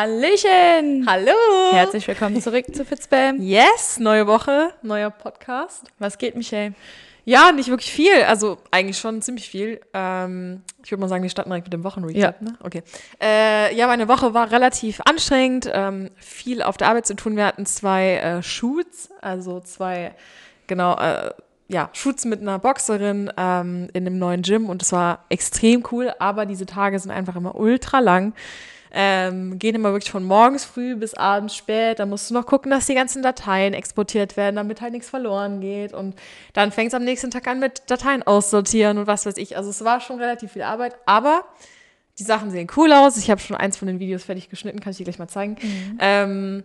Hallöchen! Hallo! Herzlich willkommen zurück zu Fitzbam. Yes, neue Woche, neuer Podcast. Was geht, Michelle? Ja, nicht wirklich viel, also eigentlich schon ziemlich viel. Ähm, ich würde mal sagen, wir starten direkt mit dem Wochenrecap. Ja. Ne? Okay. Äh, ja, meine Woche war relativ anstrengend, ähm, viel auf der Arbeit zu tun. Wir hatten zwei äh, Shoots, also zwei, genau, äh, ja, Shoots mit einer Boxerin ähm, in einem neuen Gym und es war extrem cool, aber diese Tage sind einfach immer ultra lang. Ähm, gehen immer wirklich von morgens früh bis abends spät. Da musst du noch gucken, dass die ganzen Dateien exportiert werden, damit halt nichts verloren geht. Und dann fängt es am nächsten Tag an mit Dateien aussortieren und was weiß ich. Also es war schon relativ viel Arbeit, aber die Sachen sehen cool aus. Ich habe schon eins von den Videos fertig geschnitten, kann ich dir gleich mal zeigen. Ähm,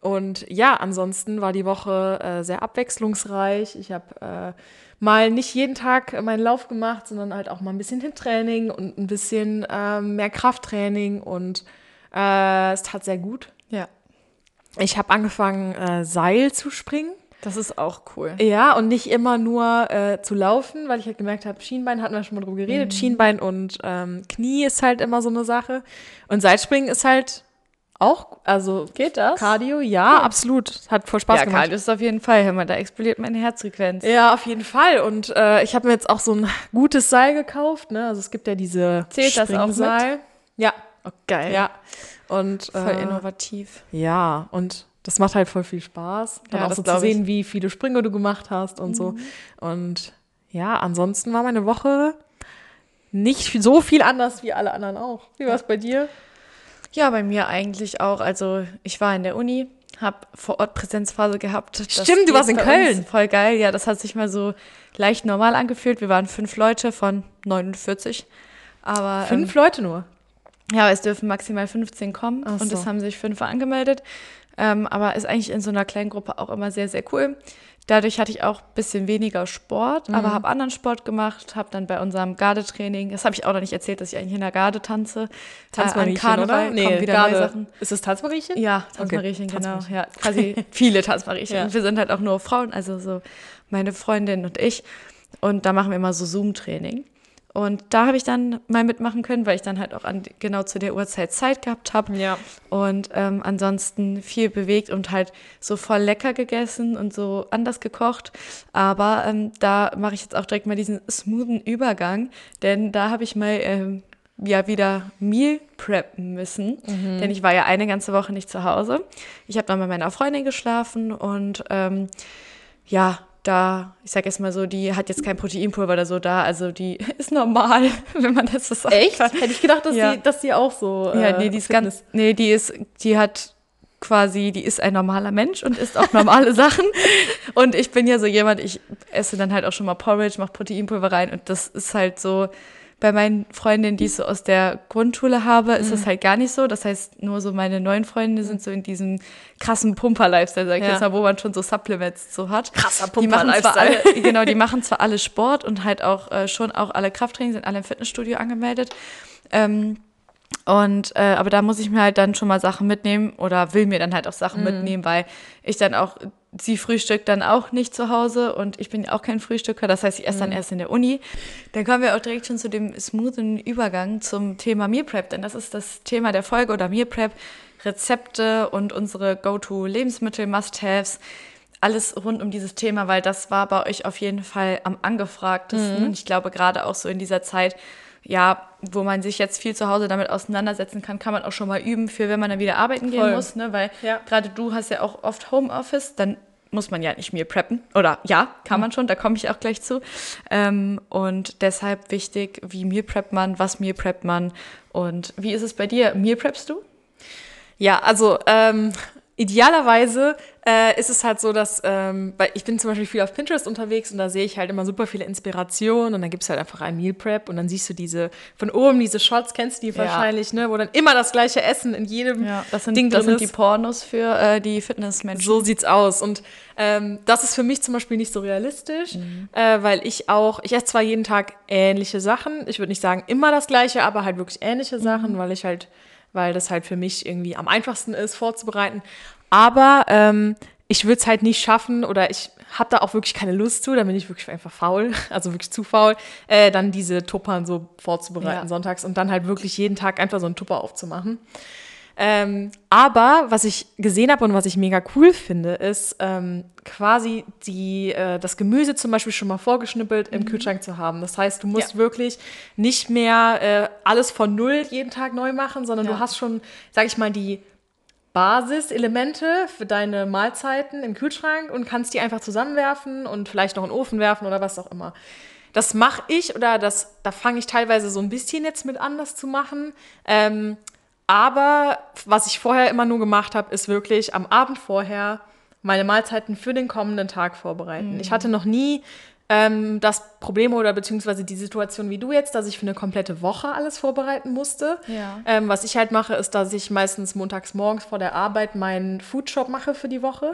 und ja, ansonsten war die Woche äh, sehr abwechslungsreich. Ich habe äh, mal nicht jeden Tag meinen Lauf gemacht, sondern halt auch mal ein bisschen Training und ein bisschen ähm, mehr Krafttraining und äh, es tat sehr gut. Ja, Ich habe angefangen, äh, Seil zu springen. das ist auch cool. Ja, und nicht immer nur äh, zu laufen, weil ich halt gemerkt habe, Schienbein hatten wir schon mal drüber geredet. Schienbein und ähm, Knie ist halt immer so eine Sache. Und Seilspringen ist halt auch, also Geht das? Cardio, ja, absolut. Hat voll Spaß ja, gemacht. Cardio ist auf jeden Fall. Hör mal, da explodiert meine Herzfrequenz. Ja, auf jeden Fall. Und äh, ich habe mir jetzt auch so ein gutes Seil gekauft. Ne? Also es gibt ja diese Zählt das auch mit? Ja, Oh, geil. ja. Und Voll äh, innovativ. Ja, und das macht halt voll viel Spaß. Dann Ja, auch so zu glaub ich. Mhm. sehen, wie viele Sprünge du gemacht hast und so. Und ja, ansonsten war meine Woche nicht so viel anders wie alle anderen auch. Wie war es bei dir? Ja, bei mir eigentlich auch. Also ich war in der Uni, habe vor Ort Präsenzphase gehabt. Das Stimmt, du warst in Köln. Voll geil. Ja, das hat sich mal so leicht normal angefühlt. Wir waren fünf Leute von 49. Aber ähm, Fünf Leute nur. Ja, es dürfen maximal 15 kommen Ach und so. es haben sich fünf angemeldet. Ähm, aber ist eigentlich in so einer kleinen Gruppe auch immer sehr, sehr cool. Dadurch hatte ich auch ein bisschen weniger Sport, Mhm. aber habe anderen Sport gemacht, habe dann bei unserem Gardetraining, das habe ich auch noch nicht erzählt, dass ich eigentlich in der Garde tanze. Tanzmariechen, äh, Karneval oder? kommen wieder Garde. Sachen. Ist es Tanzmariechen? Ja, Tanzmariechen, genau. Tanzmariechen. Ja, quasi viele Tanzmariechen. Ja. Und wir sind halt auch nur Frauen, also so meine Freundin und ich. Und da machen wir immer so Zoom-Training. Und da habe ich dann mal mitmachen können, weil ich dann halt auch an, genau zu der Uhrzeit Zeit gehabt habe. Ja. Und ähm, ansonsten viel bewegt und halt so voll lecker gegessen und so anders gekocht. Aber ähm, da mache ich jetzt auch direkt mal diesen smoothen Übergang, denn da habe ich mal ähm, ja wieder Meal preppen müssen, denn ich war ja eine ganze Woche nicht zu Hause. Ich habe dann bei meiner Freundin geschlafen und ähm, ja, da, ich sag jetzt mal so, die hat jetzt kein Proteinpulver oder so da, also die ist normal, wenn man das so sagt. Echt? Hätte ich gedacht, dass, Ja. die, dass die auch so. Ja, äh, nee, die ist Fitness- ganz, nee, die ist, die hat quasi, die ist ein normaler Mensch und isst auch normale Sachen. Und ich bin ja so jemand, ich esse dann halt auch schon mal Porridge, mache Proteinpulver rein und das ist halt so, bei meinen Freundinnen, die ich so aus der Grundschule habe, ist Mhm. das halt gar nicht so. Das heißt, nur so meine neuen Freunde sind so in diesem krassen Pumper-Lifestyle, sag ich Ja. jetzt mal, wo man schon so Supplements so hat. Krasser Pumper-Lifestyle. genau, die machen zwar alle Sport und halt auch äh, schon auch alle Krafttraining, sind alle im Fitnessstudio angemeldet. Ähm, und äh, aber da muss ich mir halt dann schon mal Sachen mitnehmen oder will mir dann halt auch Sachen Mhm. mitnehmen, weil ich dann auch sie frühstückt dann auch nicht zu Hause und ich bin ja auch kein Frühstücker, das heißt, ich esse dann Mhm. erst in der Uni. Dann kommen wir auch direkt schon zu dem smoothen Übergang zum Thema Meal Prep, denn das ist das Thema der Folge oder Meal Prep, Rezepte und unsere Go-to Lebensmittel Must-Haves. Alles rund um dieses Thema, weil das war bei euch auf jeden Fall am angefragtesten. Mhm. Und ich glaube, gerade auch so in dieser Zeit, ja, wo man sich jetzt viel zu Hause damit auseinandersetzen kann, kann man auch schon mal üben, für wenn man dann wieder arbeiten gehen Voll. muss, ne? Weil Ja. gerade du hast ja auch oft Homeoffice, dann muss man ja nicht Meal preppen. Oder ja, kann man schon, da komme ich auch gleich zu. Ähm, und deshalb wichtig, wie Meal preppt man, was Meal preppt man und wie ist es bei dir? Meal preppst du? Ja, also ähm, idealerweise äh, ist es halt so, dass, ähm, weil ich bin zum Beispiel viel auf Pinterest unterwegs und da sehe ich halt immer super viele Inspirationen und dann gibt es halt einfach ein Meal Prep und dann siehst du diese, von oben diese Shots, kennst du die Ja. wahrscheinlich, ne, wo dann immer das gleiche Essen in jedem das sind, Ding das drin sind die. Pornos für äh, die Fitnessmenschen. So sieht's aus. Und ähm, das ist für mich zum Beispiel nicht so realistisch, äh, weil ich auch, ich esse zwar jeden Tag ähnliche Sachen, ich würde nicht sagen immer das gleiche, aber halt wirklich ähnliche Sachen, weil ich halt, weil das halt für mich irgendwie am einfachsten ist, vorzubereiten. Aber ähm, ich würde es halt nicht schaffen oder ich habe da auch wirklich keine Lust zu, da bin ich wirklich einfach faul, also wirklich zu faul, äh, dann diese Tuppern so vorzubereiten Ja. sonntags und dann halt wirklich jeden Tag einfach so einen Tupper aufzumachen. Ähm, aber was ich gesehen habe und was ich mega cool finde, ist ähm, quasi die, äh, das Gemüse zum Beispiel schon mal vorgeschnippelt im Kühlschrank zu haben. Das heißt, du musst Ja. wirklich nicht mehr äh, alles von null jeden Tag neu machen, sondern Ja. du hast schon, sag ich mal, die Basiselemente für deine Mahlzeiten im Kühlschrank und kannst die einfach zusammenwerfen und vielleicht noch in den Ofen werfen oder was auch immer. Das mache ich oder das, da fange ich teilweise so ein bisschen jetzt mit an, das zu machen. Ähm, aber was ich vorher immer nur gemacht habe, ist wirklich am Abend vorher meine Mahlzeiten für den kommenden Tag vorbereiten. Ich hatte noch nie ähm, das Problem oder beziehungsweise die Situation wie du jetzt, dass ich für eine komplette Woche alles vorbereiten musste. Ja. Ähm, was ich halt mache, ist, dass ich meistens montags morgens vor der Arbeit meinen Foodshop mache für die Woche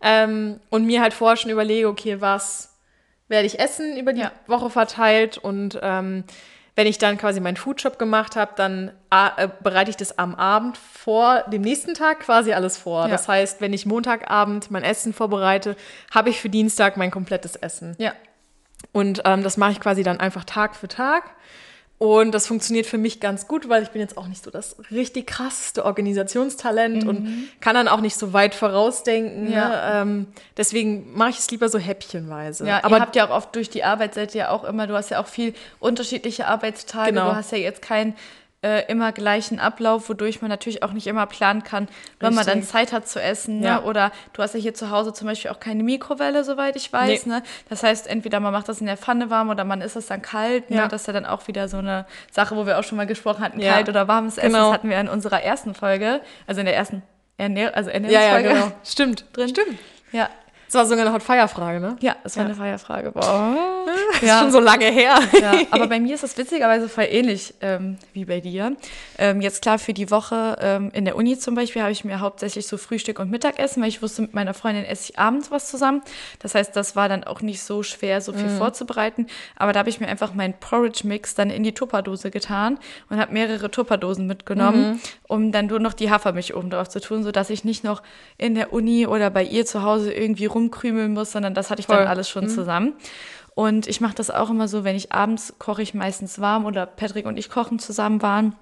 ähm, und mir halt vorher schon überlege, okay, was werde ich essen über die Ja. Woche verteilt und ähm, wenn ich dann quasi meinen Foodshop gemacht habe, dann äh, bereite ich das am Abend vor dem nächsten Tag quasi alles vor. Ja. Das heißt, wenn ich Montagabend mein Essen vorbereite, habe ich für Dienstag mein komplettes Essen. Ja. Und ähm, das mache ich quasi dann einfach Tag für Tag. Und das funktioniert für mich ganz gut, weil ich bin jetzt auch nicht so das richtig krasseste Organisationstalent und kann dann auch nicht so weit vorausdenken. Mhm. Ja. Ne? Ähm, deswegen mache ich es lieber so häppchenweise. Ja, aber ihr habt ja auch oft durch die Arbeit seid ihr ja auch immer, du hast ja auch viel unterschiedliche Arbeitstage, Genau. du hast ja jetzt keinen äh, immer gleichen Ablauf, wodurch man natürlich auch nicht immer planen kann, wann man dann Richtig. Zeit hat zu essen. Ja. Ne? Oder du hast ja hier zu Hause zum Beispiel auch keine Mikrowelle, soweit ich weiß. Nee. Ne? Das heißt, entweder man macht das in der Pfanne warm oder man isst es dann kalt. Ne? Ja. Das ist ja dann auch wieder so eine Sache, wo wir auch schon mal gesprochen hatten, Ja. kalt oder warmes Essen. Genau. Das hatten wir in unserer ersten Folge, also in der ersten Ernähr also ja, ja, genau. Stimmt. Drin. Stimmt. Ja, Das war sogar eine Hot-Fire-Frage, ne? ja, das war Ja. eine Feierfrage. Boah. Das ist schon so lange her. Ja, aber bei mir ist das witzigerweise voll ähnlich ähm, wie bei dir. Ähm, jetzt klar, für die Woche ähm, in der Uni zum Beispiel habe ich mir hauptsächlich so Frühstück und Mittagessen, weil ich wusste, mit meiner Freundin esse ich abends was zusammen. Das heißt, das war dann auch nicht so schwer, so viel vorzubereiten. Aber da habe ich mir einfach meinen Porridge-Mix dann in die Tupperdose getan und habe mehrere Tupperdosen mitgenommen, um dann nur noch die Hafermilch oben drauf zu tun, sodass ich nicht noch in der Uni oder bei ihr zu Hause irgendwie rumkrümeln muss, sondern das hatte ich Voll. dann alles schon zusammen. Und ich mache das auch immer so, wenn ich abends koche ich meistens warm oder Patrick und ich kochen zusammen waren.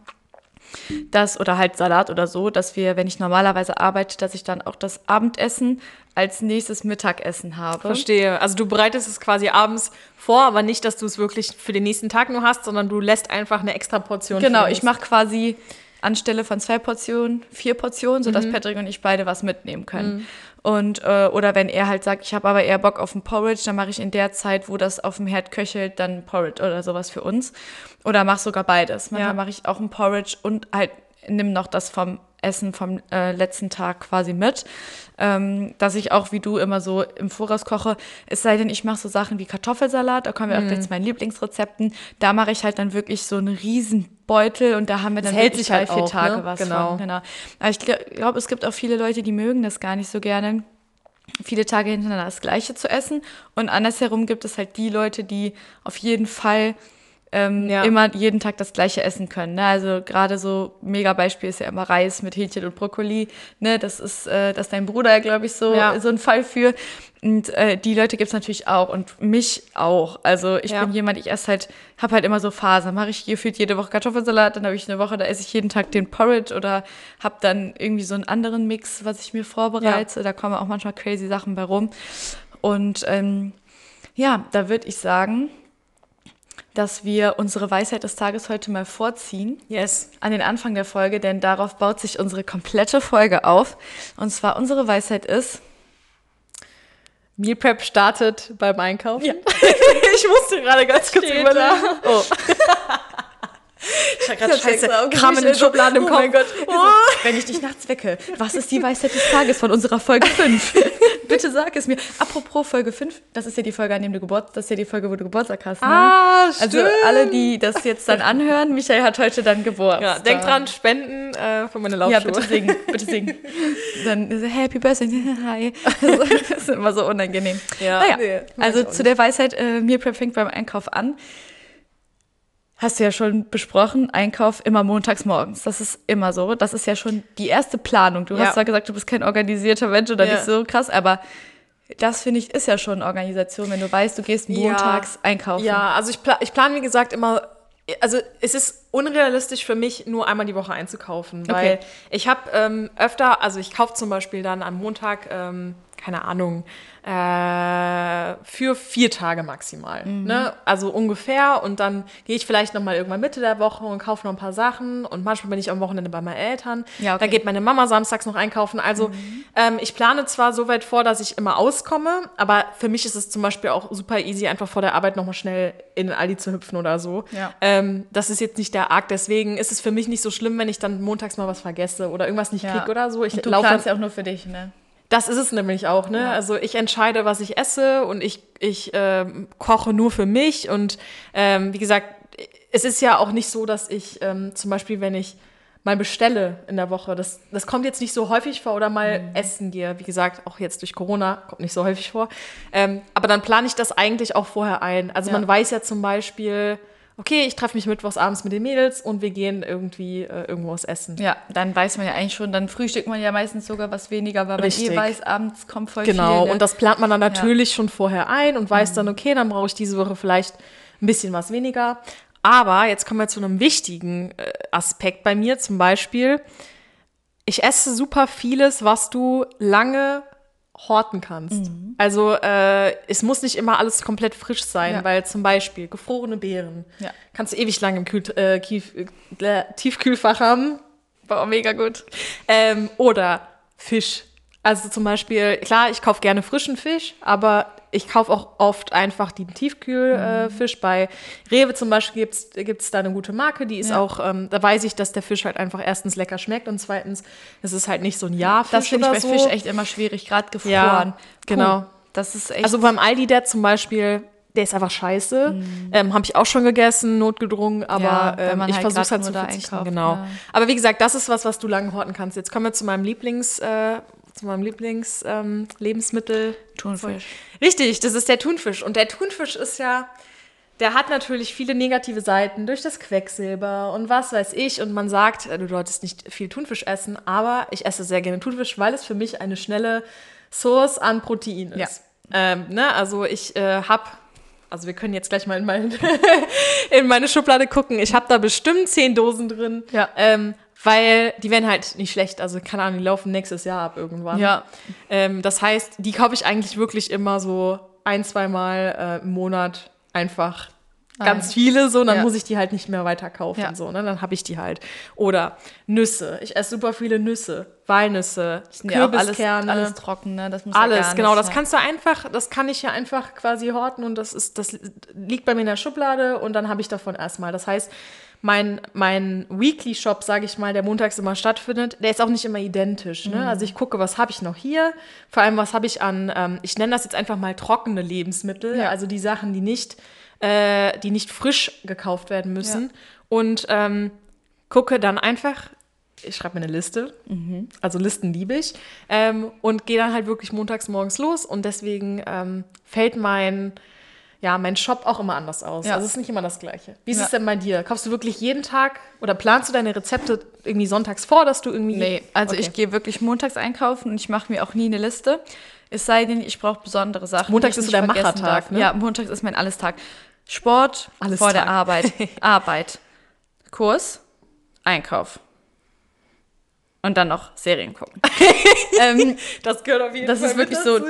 Das oder halt Salat oder so, dass wir, wenn ich normalerweise arbeite, dass ich dann auch das Abendessen als nächstes Mittagessen habe. Verstehe. Also du bereitest es quasi abends vor, aber nicht, dass du es wirklich für den nächsten Tag nur hast, sondern du lässt einfach eine extra Portion. Genau, ich mache quasi anstelle von zwei Portionen vier Portionen, sodass Patrick und ich beide was mitnehmen können. Und äh, oder wenn er halt sagt, ich habe aber eher Bock auf ein Porridge, dann mache ich in der Zeit, wo das auf dem Herd köchelt, dann Porridge oder sowas für uns. Oder mach sogar beides. Manchmal Ja. mache ich auch ein Porridge und halt nimm noch das vom Essen vom äh, letzten Tag quasi mit. Ähm, dass ich auch wie du immer so im Voraus koche. Es sei denn, ich mache so Sachen wie Kartoffelsalat, da kommen wir auch Mhm. gleich zu meinen Lieblingsrezepten. Da mache ich halt dann wirklich so einen riesen Beutel und da haben wir dann hält wirklich sich halt drei, vier auch, Tage ne? was Genau. von. Genau. Aber ich glaube, glaub, es gibt auch viele Leute, die mögen das gar nicht so gerne viele Tage hintereinander das Gleiche zu essen. Und andersherum gibt es halt die Leute, die auf jeden Fall ähm, Ja. immer jeden Tag das Gleiche essen können. Ne? Also gerade so mega Beispiel ist ja immer Reis mit Hähnchen und Brokkoli. Ne? Das ist, äh, das ist dein Bruder, glaube ich, so, Ja. so ein Fall für. Und äh, die Leute gibt es natürlich auch und mich auch. Also ich Ja. bin jemand, ich esse halt, habe halt immer so Phasen. Mache ich gefühlt jede Woche Kartoffelsalat, dann habe ich eine Woche, da esse ich jeden Tag den Porridge oder habe dann irgendwie so einen anderen Mix, was ich mir vorbereite. Da kommen auch manchmal crazy Sachen bei rum. Und ähm, ja, da würde ich sagen, dass wir unsere Weisheit des Tages heute mal vorziehen Yes. an den Anfang der Folge, denn darauf baut sich unsere komplette Folge auf. Und zwar unsere Weisheit ist, Meal Prep startet beim Einkaufen. Ja. ich musste gerade ganz kurz überlegen. da. Oh. ich habe gerade scheiße Kram in den. Schubladen im Oh Kopf. mein Gott. wenn ich dich nachts wecke, was ist die Weisheit des Tages von unserer Folge 5? Bitte sag es mir. Apropos Folge 5, das ist ja die Folge, an dem du Geburtstag, das ist ja die Folge, wo du Geburtstag hast. Ne? Ah, stimmt. also alle, die das jetzt dann anhören, Michael hat heute dann Geburtstag. ja, denk dran, spenden äh, für meine Ja, Laufschuhe. bitte singen, bitte singen. Dann so, Happy Birthday, hi. Also, das ist immer so unangenehm. Ja, naja, nee, also zu der Weisheit, äh, Meal Prep fängt beim Einkauf an. Hast du ja schon besprochen, Einkauf immer montags morgens. Das ist immer so. Das ist ja schon die erste Planung. Du Ja. hast zwar gesagt, du bist kein organisierter Mensch oder Ja. nicht so krass, aber das finde ich ist ja schon Organisation, wenn du weißt, du gehst montags einkaufen. Ja, also ich, pla ich plane, wie gesagt, immer also es ist unrealistisch für mich, nur einmal die Woche einzukaufen, weil Okay. ich habe ähm, öfter, also ich kaufe zum Beispiel dann am Montag, ähm, keine Ahnung, äh, für vier Tage maximal. Mhm. Ne? Also ungefähr. Und dann gehe ich vielleicht nochmal irgendwann Mitte der Woche und kaufe noch ein paar Sachen. Und manchmal bin ich am Wochenende bei meinen Eltern. Ja, okay. Da geht meine Mama samstags noch einkaufen. Also ähm, ich plane zwar so weit vor, dass ich immer auskomme, aber für mich ist es zum Beispiel auch super easy, einfach vor der Arbeit nochmal schnell in den Aldi zu hüpfen oder so. Ja. Ähm, das ist jetzt nicht der Arg. Deswegen ist es für mich nicht so schlimm, wenn ich dann montags mal was vergesse oder irgendwas nicht Ja. krieg oder so. Ich Und du planst ja auch nur für dich, ne? Das ist es nämlich auch, ne? Also ich entscheide, was ich esse und ich, ich ähm, koche nur für mich. Und ähm, wie gesagt, es ist ja auch nicht so, dass ich ähm, zum Beispiel, wenn ich mal bestelle in der Woche, das, das kommt jetzt nicht so häufig vor oder mal essen gehe. Wie gesagt, auch jetzt durch Corona kommt nicht so häufig vor. Ähm, aber dann plane ich das eigentlich auch vorher ein. Also Ja. man weiß ja zum Beispiel, okay, ich treffe mich mittwochs abends mit den Mädels und wir gehen irgendwie äh, irgendwo was essen. Ja, dann weiß man ja eigentlich schon, dann frühstückt man ja meistens sogar was weniger, weil man Richtig. eh weiß, abends kommt voll Genau, viel. ne? und das plant man dann natürlich schon vorher ein und weiß dann, okay, dann brauche ich diese Woche vielleicht ein bisschen was weniger. Aber jetzt kommen wir zu einem wichtigen äh, Aspekt bei mir, zum Beispiel, ich esse super vieles, was du lange horten kannst. Also äh, es muss nicht immer alles komplett frisch sein, Ja. weil zum Beispiel gefrorene Beeren Ja. kannst du ewig lang im Kühl äh, Kief äh, Tiefkühlfach haben. War mega gut. Ähm, oder Fisch. Also zum Beispiel, klar, ich kaufe gerne frischen Fisch, aber ich kaufe auch oft einfach den Tiefkühlfisch. Äh. Bei Rewe zum Beispiel gibt es da eine gute Marke, die ist Ja. auch, ähm, da weiß ich, dass der Fisch halt einfach erstens lecker schmeckt und zweitens, es ist halt nicht so ein Jahrfisch Das finde ich bei so. Fisch echt immer schwierig, gerade gefroren. Ja, Puh, genau. Das ist echt. Also beim Aldi, der zum Beispiel, der ist einfach scheiße. Ähm, Habe ich auch schon gegessen, notgedrungen, aber Mhm. Ja, ähm, ich halt versuche grad halt zu verzichten. einkauft, Genau. ja. Aber wie gesagt, das ist was, was du lange horten kannst. Jetzt kommen wir zu meinem Lieblings, äh, zu meinem Lieblings ähm. Thunfisch. Richtig, das ist der Thunfisch. Und der Thunfisch ist ja, der hat natürlich viele negative Seiten durch das Quecksilber und was weiß ich. Und man sagt, äh, du solltest nicht viel Thunfisch essen, aber ich esse sehr gerne Thunfisch, weil es für mich eine schnelle Source an Protein ist. Ähm, ne? Also ich äh, habe, also wir können jetzt gleich mal in, mein, in meine Schublade gucken. Ich habe da bestimmt zehn Dosen drin. Ja. Ähm, weil die werden halt nicht schlecht. Also keine Ahnung, die laufen nächstes Jahr ab irgendwann. Ja. Ähm, das heißt, die kaufe ich eigentlich wirklich immer so ein, zweimal äh, im Monat einfach ganz viele so, dann Ja. muss ich die halt nicht mehr weiter kaufen. Ja. So, ne? Dann habe ich die halt. Oder Nüsse. Ich esse super viele Nüsse, Walnüsse, Ja, auch alles, Kürbiskerne. alles trocken, ne? Das muss ja Alles, nicht, genau. Das ja. kannst du einfach, das kann ich ja einfach quasi horten und das ist, das liegt bei mir in der Schublade und dann habe ich davon erstmal. Das heißt, mein, mein Weekly Shop, sage ich mal, der montags immer stattfindet, der ist auch nicht immer identisch. Mhm. Ne? Also ich gucke, was habe ich noch hier, vor allem was habe ich an, ähm, ich nenne das jetzt einfach mal trockene Lebensmittel, Ja. also die Sachen, die nicht, äh, die nicht frisch gekauft werden müssen. Und ähm, gucke dann einfach, ich schreibe mir eine Liste, Mhm. also Listen liebe ich, ähm, und gehe dann halt wirklich montags morgens los und deswegen ähm, fällt mein, ja, mein Shop auch immer anders aus. Ja. Also es ist nicht immer das Gleiche. Wie ist Ja. es denn bei dir? Kaufst du wirklich jeden Tag oder planst du deine Rezepte irgendwie sonntags vor, dass du irgendwie... Nee, also Okay. ich gehe wirklich montags einkaufen und ich mache mir auch nie eine Liste. Es sei denn, ich brauche besondere Sachen. Montags ist so der Machertag, ne? Ja, montags ist mein Allestag. Sport Alles vor der Tag. Arbeit. Arbeit. Kurs, Einkauf. Und dann noch Serien gucken. ähm, Das gehört auf jeden das Fall ist wirklich so,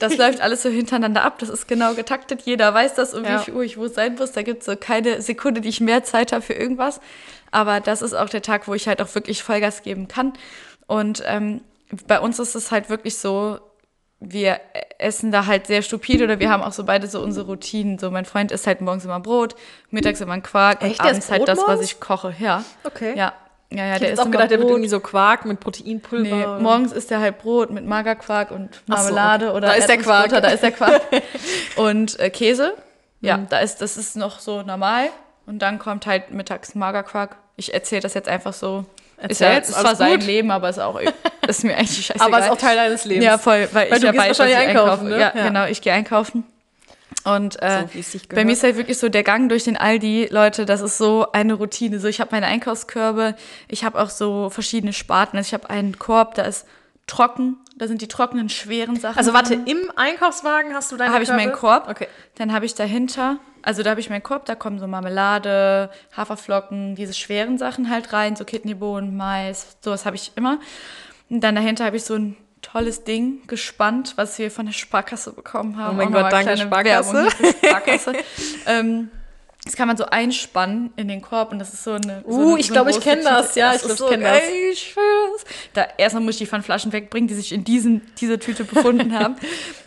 das läuft alles so hintereinander ab. Das ist genau getaktet. Jeder weiß das, um Ja. wie viel Uhr ich wo sein muss. Da gibt es so keine Sekunde, die ich mehr Zeit habe für irgendwas. Aber das ist auch der Tag, wo ich halt auch wirklich Vollgas geben kann. Und ähm, bei uns ist es halt wirklich so, wir essen da halt sehr stupide oder wir haben auch so beide so unsere Routinen. So, mein Freund isst halt morgens immer Brot, mittags immer ein Quark Echt? und abends halt das, was ich koche. Ja. Okay. Ja. Ja, ja, Ich der jetzt isst auch gedacht, der wird irgendwie so Quark mit Proteinpulver. Nee, morgens ist der halt Brot mit Magerquark und Ach so, Marmelade okay. oder Da ist der Quark. Da ist der Quark. und äh, Käse. Ja, da ist, das ist noch so normal. Und dann kommt halt mittags Magerquark. Ich erzähle das jetzt einfach so. Ist, ja, Erzähl's, ist zwar sein. Leben, aber ist auch ist mir eigentlich scheißegal. Aber ist auch Teil deines Lebens. Ja, voll, weil, Weil ich du ja gehst wahrscheinlich ich einkaufen, einkaufe. ne? Ja, Ja. genau, ich gehe einkaufen. Und äh, So, bei mir ist halt wirklich so der Gang durch den Aldi, Leute, das ist so eine Routine. So, ich habe meine Einkaufskörbe, ich habe auch so verschiedene Sparten. Also ich habe einen Korb, da ist trocken, da sind die trockenen, schweren Sachen. Also warte, drin. im Einkaufswagen hast du deine habe ich meinen? Korb. Okay. Dann habe ich dahinter Also da habe ich meinen Korb, da kommen so Marmelade, Haferflocken, diese schweren Sachen halt rein, so Kidneybohnen, Mais, sowas habe ich immer. Und dann dahinter habe ich so ein tolles Ding gespannt, was wir von der Sparkasse bekommen haben. Oh mein Gott, danke Sparkasse. Sparkasse. ähm, das kann man so einspannen in den Korb und das ist so eine. Uh, so eine, ich so glaube, ich kenne das. Ja, Das ich glaube, ich so kenne das. geil, ich schwör's. Da erstmal muss ich die Pfandflaschen wegbringen, die sich in diesen, diese Tüte befunden haben.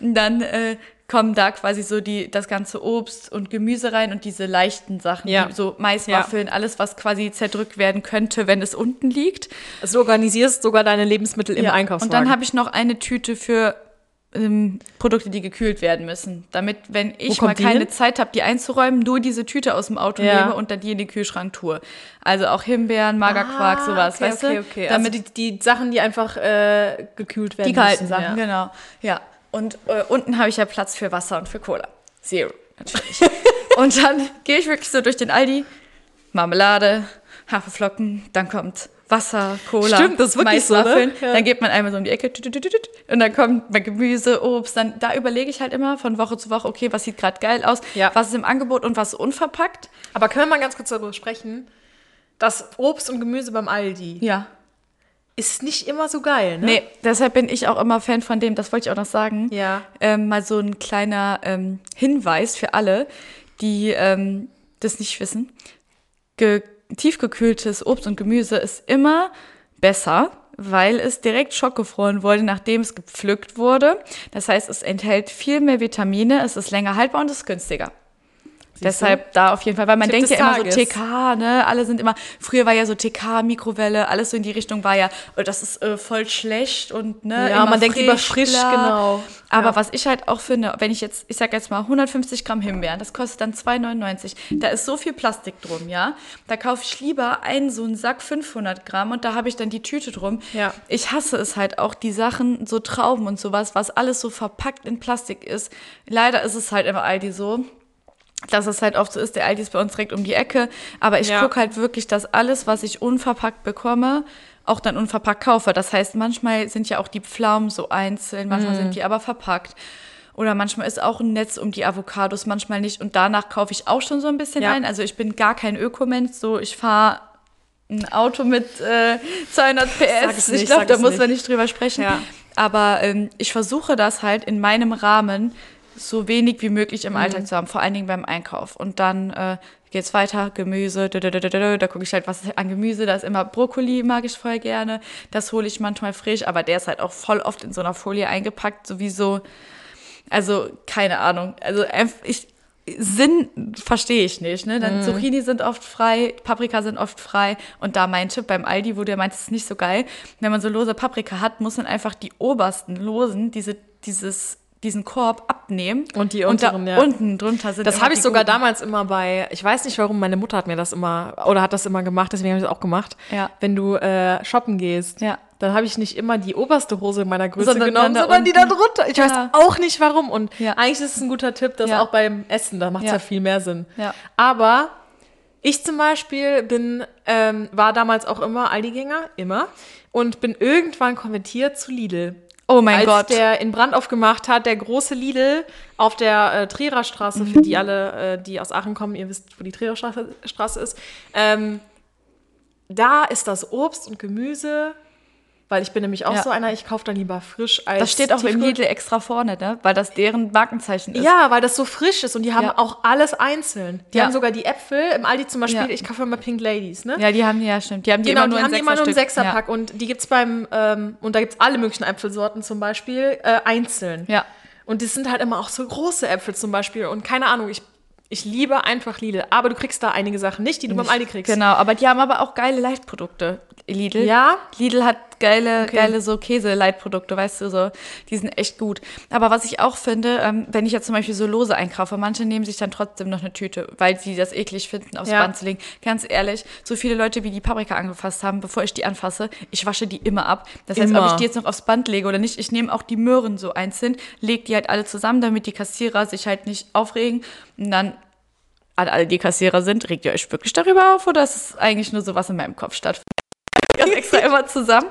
Und dann äh, kommen da quasi so die, das ganze Obst und Gemüse rein und diese leichten Sachen, Ja. so Maiswaffeln, alles, was quasi zerdrückt werden könnte, wenn es unten liegt. Also du organisierst sogar deine Lebensmittel im Ja. Einkaufswagen. Und dann habe ich noch eine Tüte für ähm, Produkte, die gekühlt werden müssen. Damit, wenn ich mal keine hin? Zeit habe, die einzuräumen, nur diese Tüte aus dem Auto Ja. nehme und dann die in den Kühlschrank tue. Also auch Himbeeren, Magerquark, sowas, Ah, okay, weißt okay, du? okay. Damit also die, die Sachen, die einfach äh, gekühlt werden die kalten müssen, Sachen, ja. genau. Ja. Und äh, unten habe ich ja Platz für Wasser und für Cola. Zero, natürlich. und dann gehe ich wirklich so durch den Aldi. Marmelade, Haferflocken, dann kommt Wasser, Cola, Stimmt, das ist wirklich so, ne? Ja. Dann geht man einmal so um die Ecke und dann kommt mein Gemüse, Obst. Dann, da überlege ich halt immer von Woche zu Woche, okay, was sieht gerade geil aus, Ja. was ist im Angebot und was ist unverpackt. Aber können wir mal ganz kurz darüber sprechen? Das Obst und Gemüse beim Aldi Ja. Ist nicht immer so geil, ne? Nee, deshalb bin ich auch immer Fan von dem, das wollte ich auch noch sagen. Ja. Ähm, mal so ein kleiner ähm, Hinweis für alle, die ähm, das nicht wissen. Ge tiefgekühltes Obst und Gemüse ist immer besser, weil es direkt schockgefroren wurde, nachdem es gepflückt wurde. Das heißt, es enthält viel mehr Vitamine, es ist länger haltbar und es ist günstiger. Deshalb da auf jeden Fall, weil man Tipp denkt ja immer so. TK, ne? Alle sind immer, früher war ja so TK, Mikrowelle, alles so in die Richtung war ja, oh, das ist äh, voll schlecht und ne, Ja, immer man denkt lieber frisch, bla. genau. Aber Ja. was ich halt auch finde, wenn ich jetzt, ich sag jetzt mal 150 Gramm Himbeeren, das kostet dann 2,99. Da ist so viel Plastik drum, ja. Da kaufe ich lieber einen so einen Sack 500 Gramm und da habe ich dann die Tüte drum. Ja. Ich hasse es halt auch, die Sachen, so Trauben und sowas, was alles so verpackt in Plastik ist. Leider ist es halt immer Aldi so dass es halt oft so ist, der Aldi ist bei uns direkt um die Ecke, aber ich Ja. gucke halt wirklich, dass alles, was ich unverpackt bekomme, auch dann unverpackt kaufe. Das heißt, manchmal sind ja auch die Pflaumen so einzeln, manchmal sind die aber verpackt. Oder manchmal ist auch ein Netz um die Avocados, manchmal nicht. Und danach kaufe ich auch schon so ein bisschen Ja. ein. Also ich bin gar kein Ökomensch. So, ich fahre ein Auto mit äh, 200 Sag PS. es ich nicht, glaube, da muss nicht. man nicht drüber sprechen. Ja. Aber ähm, ich versuche das halt in meinem Rahmen so wenig wie möglich Mhm. im Alltag zu haben, vor allen Dingen beim Einkauf. Und dann äh, geht's weiter, Gemüse, da, da, da, da, da, da gucke ich halt, was ist an Gemüse, da ist immer Brokkoli, mag ich voll gerne. Das hole ich manchmal frisch, aber der ist halt auch voll oft in so einer Folie eingepackt, sowieso. Also, keine Ahnung. Also, ich, Sinn verstehe ich nicht. Ne? Mhm. Dann Zucchini sind oft frei, Paprika sind oft frei. Und da mein Tipp beim Aldi, wo der meint, es ist nicht so geil. Wenn man so lose Paprika hat, muss man einfach die obersten losen, diese, dieses, diesen Korb abnehmen. Und die und da unteren, ja. unten drunter sind Das habe ich sogar guten. damals immer bei, ich weiß nicht warum, meine Mutter hat mir das immer, oder hat das immer gemacht, deswegen habe ich das auch gemacht. Ja. Wenn du äh, shoppen gehst, Ja. dann habe ich nicht immer die oberste Hose meiner Größe Sondern genommen, da sondern die da unten. drunter. Ich Ja. weiß auch nicht warum. Und Ja. eigentlich ist es ein guter Tipp, das auch beim Essen, da macht es ja. Ja. viel mehr Sinn. Ja. Aber ich zum Beispiel bin, ähm, war damals auch immer Aldi-Gänger, immer, und bin irgendwann konvertiert zu Lidl. Oh mein als Gott. der in Brand aufgemacht hat, der große Lidl auf der äh, Trierer Straße, für die alle, äh, die aus Aachen kommen, ihr wisst, wo die Trierer Straße, Straße ist. Ähm, da ist das Obst und Gemüse, weil ich bin nämlich auch Ja. so einer, ich kaufe dann lieber frisch als Das steht auch im Lidl extra vorne, ne? Weil das deren Markenzeichen ist. Ja, weil das so frisch ist und die haben Ja. auch alles einzeln. Die Ja. haben sogar die Äpfel, im Aldi zum Beispiel, ich kaufe immer Pink Ladies, ne? Ja, die haben, ja, stimmt. Die haben die Genau, immer nur die haben in die immer nur einen Sechserstück. Sechserpack und die gibt's beim, ähm, und da gibt's alle möglichen Äpfelsorten zum Beispiel, äh, einzeln. Ja. Und das sind halt immer auch so große Äpfel zum Beispiel und keine Ahnung, ich, ich liebe einfach Lidl, aber du kriegst da einige Sachen nicht, die du beim Aldi kriegst. Genau, aber die haben aber auch geile Leitprodukte, Lidl. Ja? Lidl hat geile, geile so Käse-Leitprodukte, weißt du, so, die sind echt gut. Aber was ich auch finde, ähm, wenn ich jetzt zum Beispiel so lose einkaufe, manche nehmen sich dann trotzdem noch eine Tüte, weil sie das eklig finden, aufs Ja. Band zu legen. Ganz ehrlich, so viele Leute, wie die Paprika angefasst haben, bevor ich die anfasse, ich wasche die immer ab. Das heißt, ob ich die jetzt noch aufs Band lege oder nicht, ich nehme auch die Möhren so einzeln, lege die halt alle zusammen, damit die Kassierer sich halt nicht aufregen und dann an alle, die Kassierer sind, regt ihr euch wirklich darüber auf oder ist es eigentlich nur so, was in meinem Kopf stattfindet? Das extra immer zusammen.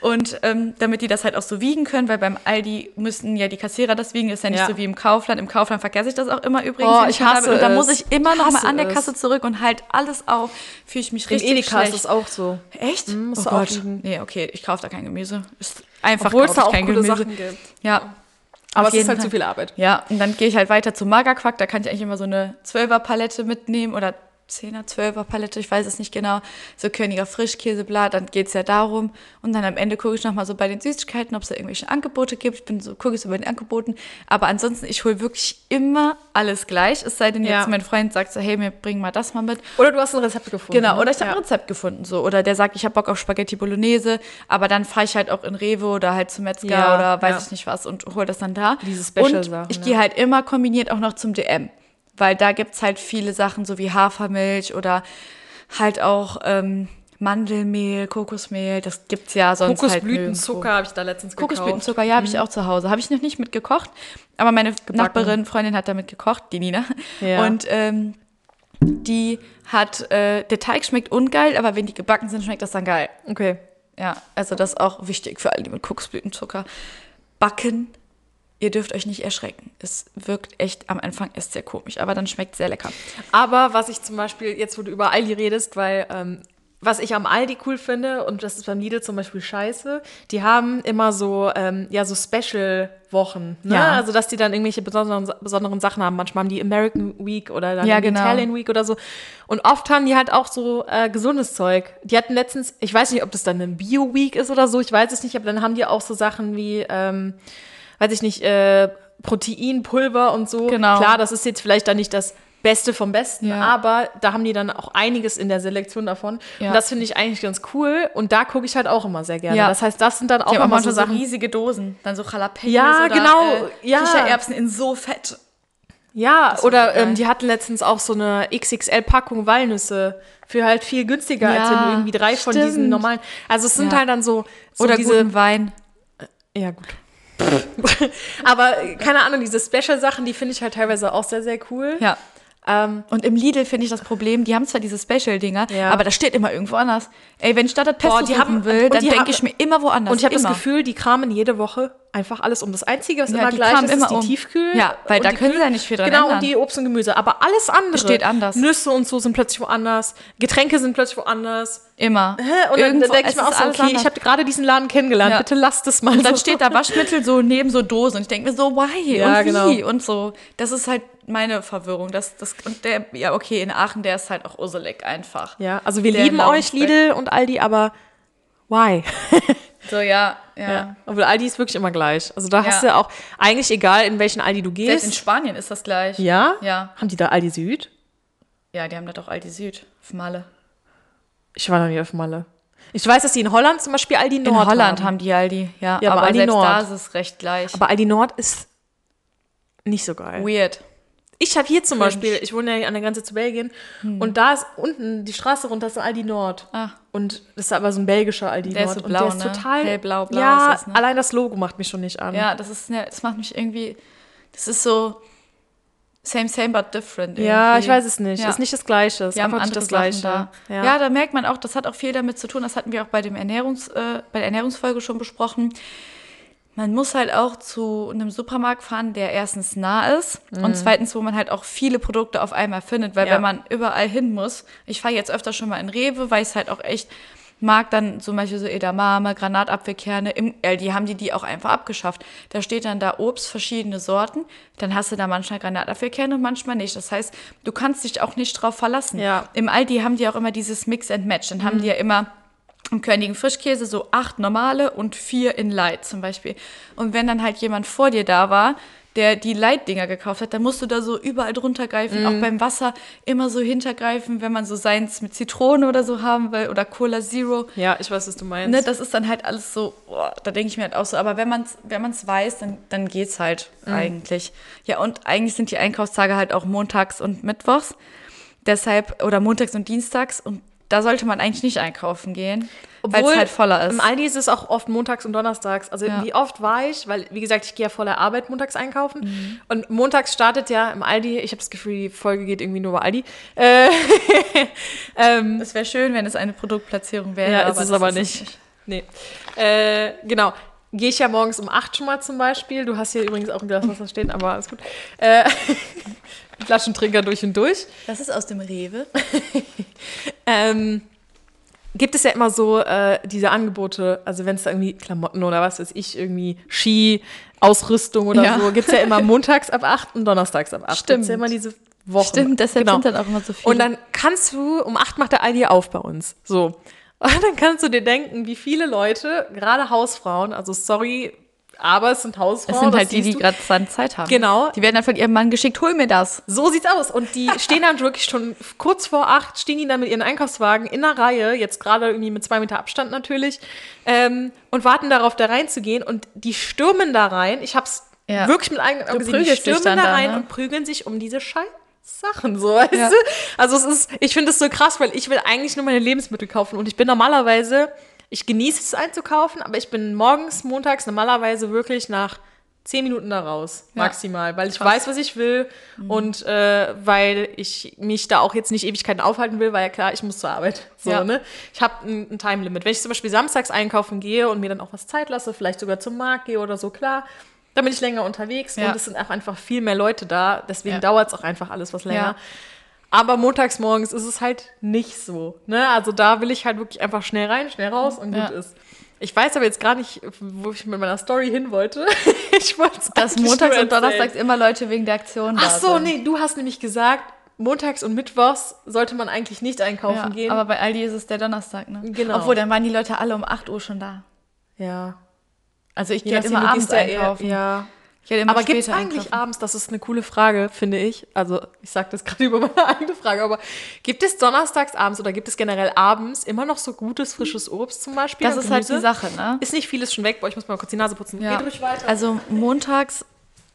Und ähm, damit die das halt auch so wiegen können, weil beim Aldi müssen ja die Kassierer das wiegen, ist ja nicht Ja. so wie im Kaufland. Im Kaufland vergesse ich das auch immer übrigens. Oh, ich das hasse. Und da muss ich immer noch mal an der. Kasse zurück und halt alles auf. Fühle ich mich Im richtig Edeka ist schlecht. es auch so. Echt? Mhm, oh Gott. wiegen. Nee, okay, ich kaufe da kein Gemüse. Ist einfach Obwohl es da auch kein coole Gemüse. Sachen gibt. Ja. Aber Auf es ist halt Fall. zu viel Arbeit. Ja, und dann gehe ich halt weiter zum Magerquark. Da kann ich eigentlich immer so eine 12er Palette mitnehmen oder 10er, 12er Palette, ich weiß es nicht genau. So Königer Frischkäseblatt, dann geht's ja darum. Und dann am Ende gucke ich nochmal so bei den Süßigkeiten, ob es da irgendwelche Angebote gibt. Ich bin so, gucke ich so bei den Angeboten. Aber ansonsten, ich hole wirklich immer alles gleich. Es sei denn, jetzt Ja. mein Freund sagt so, hey, mir bring mal das mal mit. Oder du hast ein Rezept gefunden. Genau, ne? oder ich habe ja. ein Rezept gefunden so oder der sagt, ich habe Bock auf Spaghetti Bolognese, aber dann fahre ich halt auch in Rewe oder halt zum Metzger Ja, oder weiß ich nicht was und hole das dann da. Diese Special und Sachen, ich ja. gehe halt immer kombiniert auch noch zum DM, weil da gibt's halt viele Sachen so wie Hafermilch oder halt auch ähm, Mandelmehl, Kokosmehl, das gibt's ja sonst halt Kokosblütenzucker habe ich da letztens gekauft. Kokosblütenzucker, ja, habe ich auch zu Hause. Habe ich noch nicht mit gekocht, aber meine Nachbarin, Freundin hat damit gekocht, die Nina. Ja. Und ähm, die hat, äh, der Teig schmeckt ungeil, aber wenn die gebacken sind, schmeckt das dann geil. Okay. Ja, also das ist auch wichtig für alle, die mit Kokosblütenzucker backen. Ihr dürft euch nicht erschrecken. Es wirkt echt am Anfang erst sehr komisch, aber dann schmeckt sehr lecker. Aber was ich zum Beispiel, jetzt wo du über Aldi redest, weil ähm, was ich am Aldi cool finde, und das ist beim Lidl zum Beispiel scheiße, die haben immer so, ähm, ja, so Special-Wochen. Ne? Ja. Also, dass die dann irgendwelche besonderen, besonderen Sachen haben. Manchmal haben die American Week oder dann Ja, die genau. Italian Week oder so. Und oft haben die halt auch so äh, gesundes Zeug. Die hatten letztens, ich weiß nicht, ob das dann eine Bio-Week ist oder so, ich weiß es nicht, aber dann haben die auch so Sachen wie, ähm, weiß ich nicht, äh, Proteinpulver und so. Genau. Klar, das ist jetzt vielleicht dann nicht das Beste vom Besten, Ja. aber da haben die dann auch einiges in der Selektion davon. Ja. Und das finde ich eigentlich ganz cool. Und da gucke ich halt auch immer sehr gerne. Ja. Das heißt, das sind dann auch auch immer so Sachen. riesige Dosen, dann so Jalapenos Ja, oder genau, äh, ja. Kichererbsen in so fett. Ja, oder ähm, die hatten letztens auch so eine XXL-Packung Walnüsse für halt viel günstiger, als wenn du irgendwie drei von stimmt. diesen normalen. Also es sind halt dann so, so Oder diese. guten Wein. Ja, gut. Aber äh, keine Ahnung, diese Special-Sachen, die finde ich halt teilweise auch sehr, sehr cool. Ja. Ähm, Und im Lidl finde ich das Problem, die haben zwar diese Special-Dinger, Ja. aber das steht immer irgendwo anders. Ey, wenn ich da das Pesto Boah, haben- will, dann denke ich mir immer woanders. und ich habe das. Gefühl, die kramen jede Woche einfach alles um. Das Einzige, was Ja, immer die gleich ist, immer ist die um. Tiefkühl. Ja, weil da können sie Kühl- ja nicht viel dran Genau, ändern. und die Obst und Gemüse. Aber alles andere. Steht anders. Nüsse und so sind plötzlich woanders. Getränke sind plötzlich woanders. Immer. Hä? Und dann, Irgendwo- dann denke ich mir auch so, okay, anders. ich habe gerade diesen Laden kennengelernt. Ja. Bitte lasst es mal Und dann so. steht da Waschmittel so neben so Dosen und ich denke mir so, why Ja, und wie genau. und so. Das ist halt meine Verwirrung. Das, das, und der, ja okay, in Aachen, der ist halt auch urselig einfach. Ja, also wir Der lieben euch. Lidl und Aldi, aber why? So, ja, ja. Ja. Obwohl Aldi ist wirklich immer gleich. Also da hast Ja. du auch, eigentlich egal, in welchen Aldi du Selbst in gehst. Spanien ist das gleich. Ja? Ja. Haben die da Aldi Süd? Ja, die haben da doch Aldi Süd auf Malle. Ich war noch nie auf Malle. Ich weiß, dass die in Holland zum Beispiel Aldi In Nord Holland haben. haben die Aldi, ja. Ja, aber aber Aldi selbst Nord. da ist es recht gleich. Aber Aldi Nord ist nicht so geil. Weird. Ich habe hier zum Cringe. Beispiel, ich wohne ja an der Grenze zu Belgien und da ist unten die Straße runter ist ein Aldi Nord. Ah. Und das ist aber so ein belgischer Aldi Der ist Nord. so und blau, der ist ne? total Hellblau, blau Ja, ist das, ne? allein das Logo macht mich schon nicht an. Ja, das ist, ne, das macht mich irgendwie, das ist so same, same, but different. Ja, irgendwie. ich weiß es nicht. Ja. Ist nicht das Gleiche. Ist Wir einfach nicht das Gleiche. Da. Ja. Ja. da merkt man auch, das hat auch viel damit zu tun, das hatten wir auch bei, dem Ernährungs, äh, bei der Ernährungsfolge schon besprochen. Man muss halt auch zu einem Supermarkt fahren, der erstens nah ist und zweitens, wo man halt auch viele Produkte auf einmal findet, weil Mhm. Ja. wenn man überall hin muss, ich fahre jetzt öfter schon mal in Rewe, weil ich es halt auch echt mag, dann zum Beispiel so Edamame, Granatapfelkerne, im Aldi haben die die auch einfach abgeschafft. Da steht dann da Obst, verschiedene Sorten, dann hast du da manchmal Granatapfelkerne und manchmal nicht. Das heißt, du kannst dich auch nicht drauf verlassen. Ja. Im Aldi haben die auch immer dieses Mix and Match. Dann haben die ja immer im Körnigen Frischkäse so acht normale und vier in Light zum Beispiel. Und wenn dann halt jemand vor dir da war, der die Light-Dinger gekauft hat, dann musst du da so überall drunter greifen, auch beim Wasser immer so hintergreifen, wenn man so seins mit Zitrone oder so haben will oder Cola Zero. ja, ich weiß, was du meinst. Ne, das ist dann halt alles so, boah, da denke ich mir halt auch so, aber wenn man es wenn man's weiß, dann, dann geht's halt eigentlich. Ja, und eigentlich sind die Einkaufstage halt auch montags und mittwochs. Deshalb, oder montags und dienstags und da sollte man eigentlich nicht einkaufen gehen, weil es halt voller ist. Im Aldi ist es auch oft montags und donnerstags. Also Ja. wie oft war ich, weil wie gesagt, ich gehe ja vor der Arbeit montags einkaufen. Mhm. Und montags startet ja im Aldi, ich habe das Gefühl, die Folge geht irgendwie nur über Aldi. Äh, ähm, Es wäre schön, wenn es eine Produktplatzierung wäre. Ja, ist es aber es nicht. Nee. Äh, genau. Gehe ich ja morgens um 8 schon mal zum Beispiel. Du hast hier übrigens auch ein Glas Wasser stehen, aber alles gut. Äh, Flaschentrinker durch und durch. Das ist aus dem Rewe. Ähm, gibt es ja immer so äh, diese Angebote, also wenn es da irgendwie Klamotten oder was weiß ich, irgendwie Ski, Ausrüstung oder Ja. so, gibt es ja immer montags ab 8 und donnerstags ab 8. Stimmt. Gibt's ja immer diese Wochen. Stimmt, deshalb Genau. sind dann auch immer so viele. Und dann kannst du, um 8 macht der Aldi auf bei uns. So. Und dann kannst du dir denken, wie viele Leute, gerade Hausfrauen, also sorry, aber es sind Hausfrauen. es sind halt die, die gerade Zeit haben. Genau. Die werden dann von ihrem Mann geschickt, hol mir das. So sieht's aus. Und die stehen dann wirklich schon kurz vor acht, stehen die dann mit ihren Einkaufswagen in einer Reihe, jetzt gerade irgendwie mit zwei Meter Abstand natürlich, ähm, und warten darauf, da reinzugehen. Und die stürmen da rein. Ich hab's Ja. wirklich mit eigenen Augen Du gesehen. Die stürmen da rein ne? und prügeln sich um diese Scheiß. Sachen, so, weißt Ja. du? Also es ist, ich finde es so krass, weil ich will eigentlich nur meine Lebensmittel kaufen und ich bin normalerweise, ich genieße es einzukaufen, aber ich bin morgens, montags normalerweise wirklich nach zehn Minuten da raus, Ja. maximal, weil ich Krass. weiß, was ich will und äh, weil ich mich da auch jetzt nicht Ewigkeiten aufhalten will, weil ja klar, ich muss zur Arbeit. So, Ja. ne? Ich habe ein, ein Time-Limit. Wenn ich zum Beispiel samstags einkaufen gehe und mir dann auch was Zeit lasse, vielleicht sogar zum Markt gehe oder so, klar, dann bin ich länger unterwegs Ja. und es sind auch einfach viel mehr Leute da, deswegen Ja. dauert es auch einfach alles was länger. Ja. Aber montags morgens ist es halt nicht so. Ne? Also da will ich halt wirklich einfach schnell rein, schnell raus und gut ist. Ich weiß aber jetzt gar nicht, wo ich mit meiner Story hin wollte. ich wollte es Dass montags und donnerstags immer Leute wegen der Aktion da Ach so, sind. nee, du hast nämlich gesagt, montags und mittwochs sollte man eigentlich nicht einkaufen Ja, gehen. aber bei Aldi ist es der Donnerstag, ne? Genau. Obwohl, dann waren die Leute alle um 8 Uhr schon da. ja. Also ich gehe halt nachdem, immer abends einkaufen. Ja. Aber gibt es eigentlich einkaufen. abends, das ist eine coole Frage, finde ich. Also, ich sage das gerade über meine eigene Frage, aber gibt es donnerstags abends oder gibt es generell abends immer noch so gutes, frisches Obst zum Beispiel? Das ist halt die Gemüse? Sache, ne? Ist nicht vieles schon weg? Boah, ich muss mal kurz die Nase putzen. Ja. Geht ruhig weiter. Also montags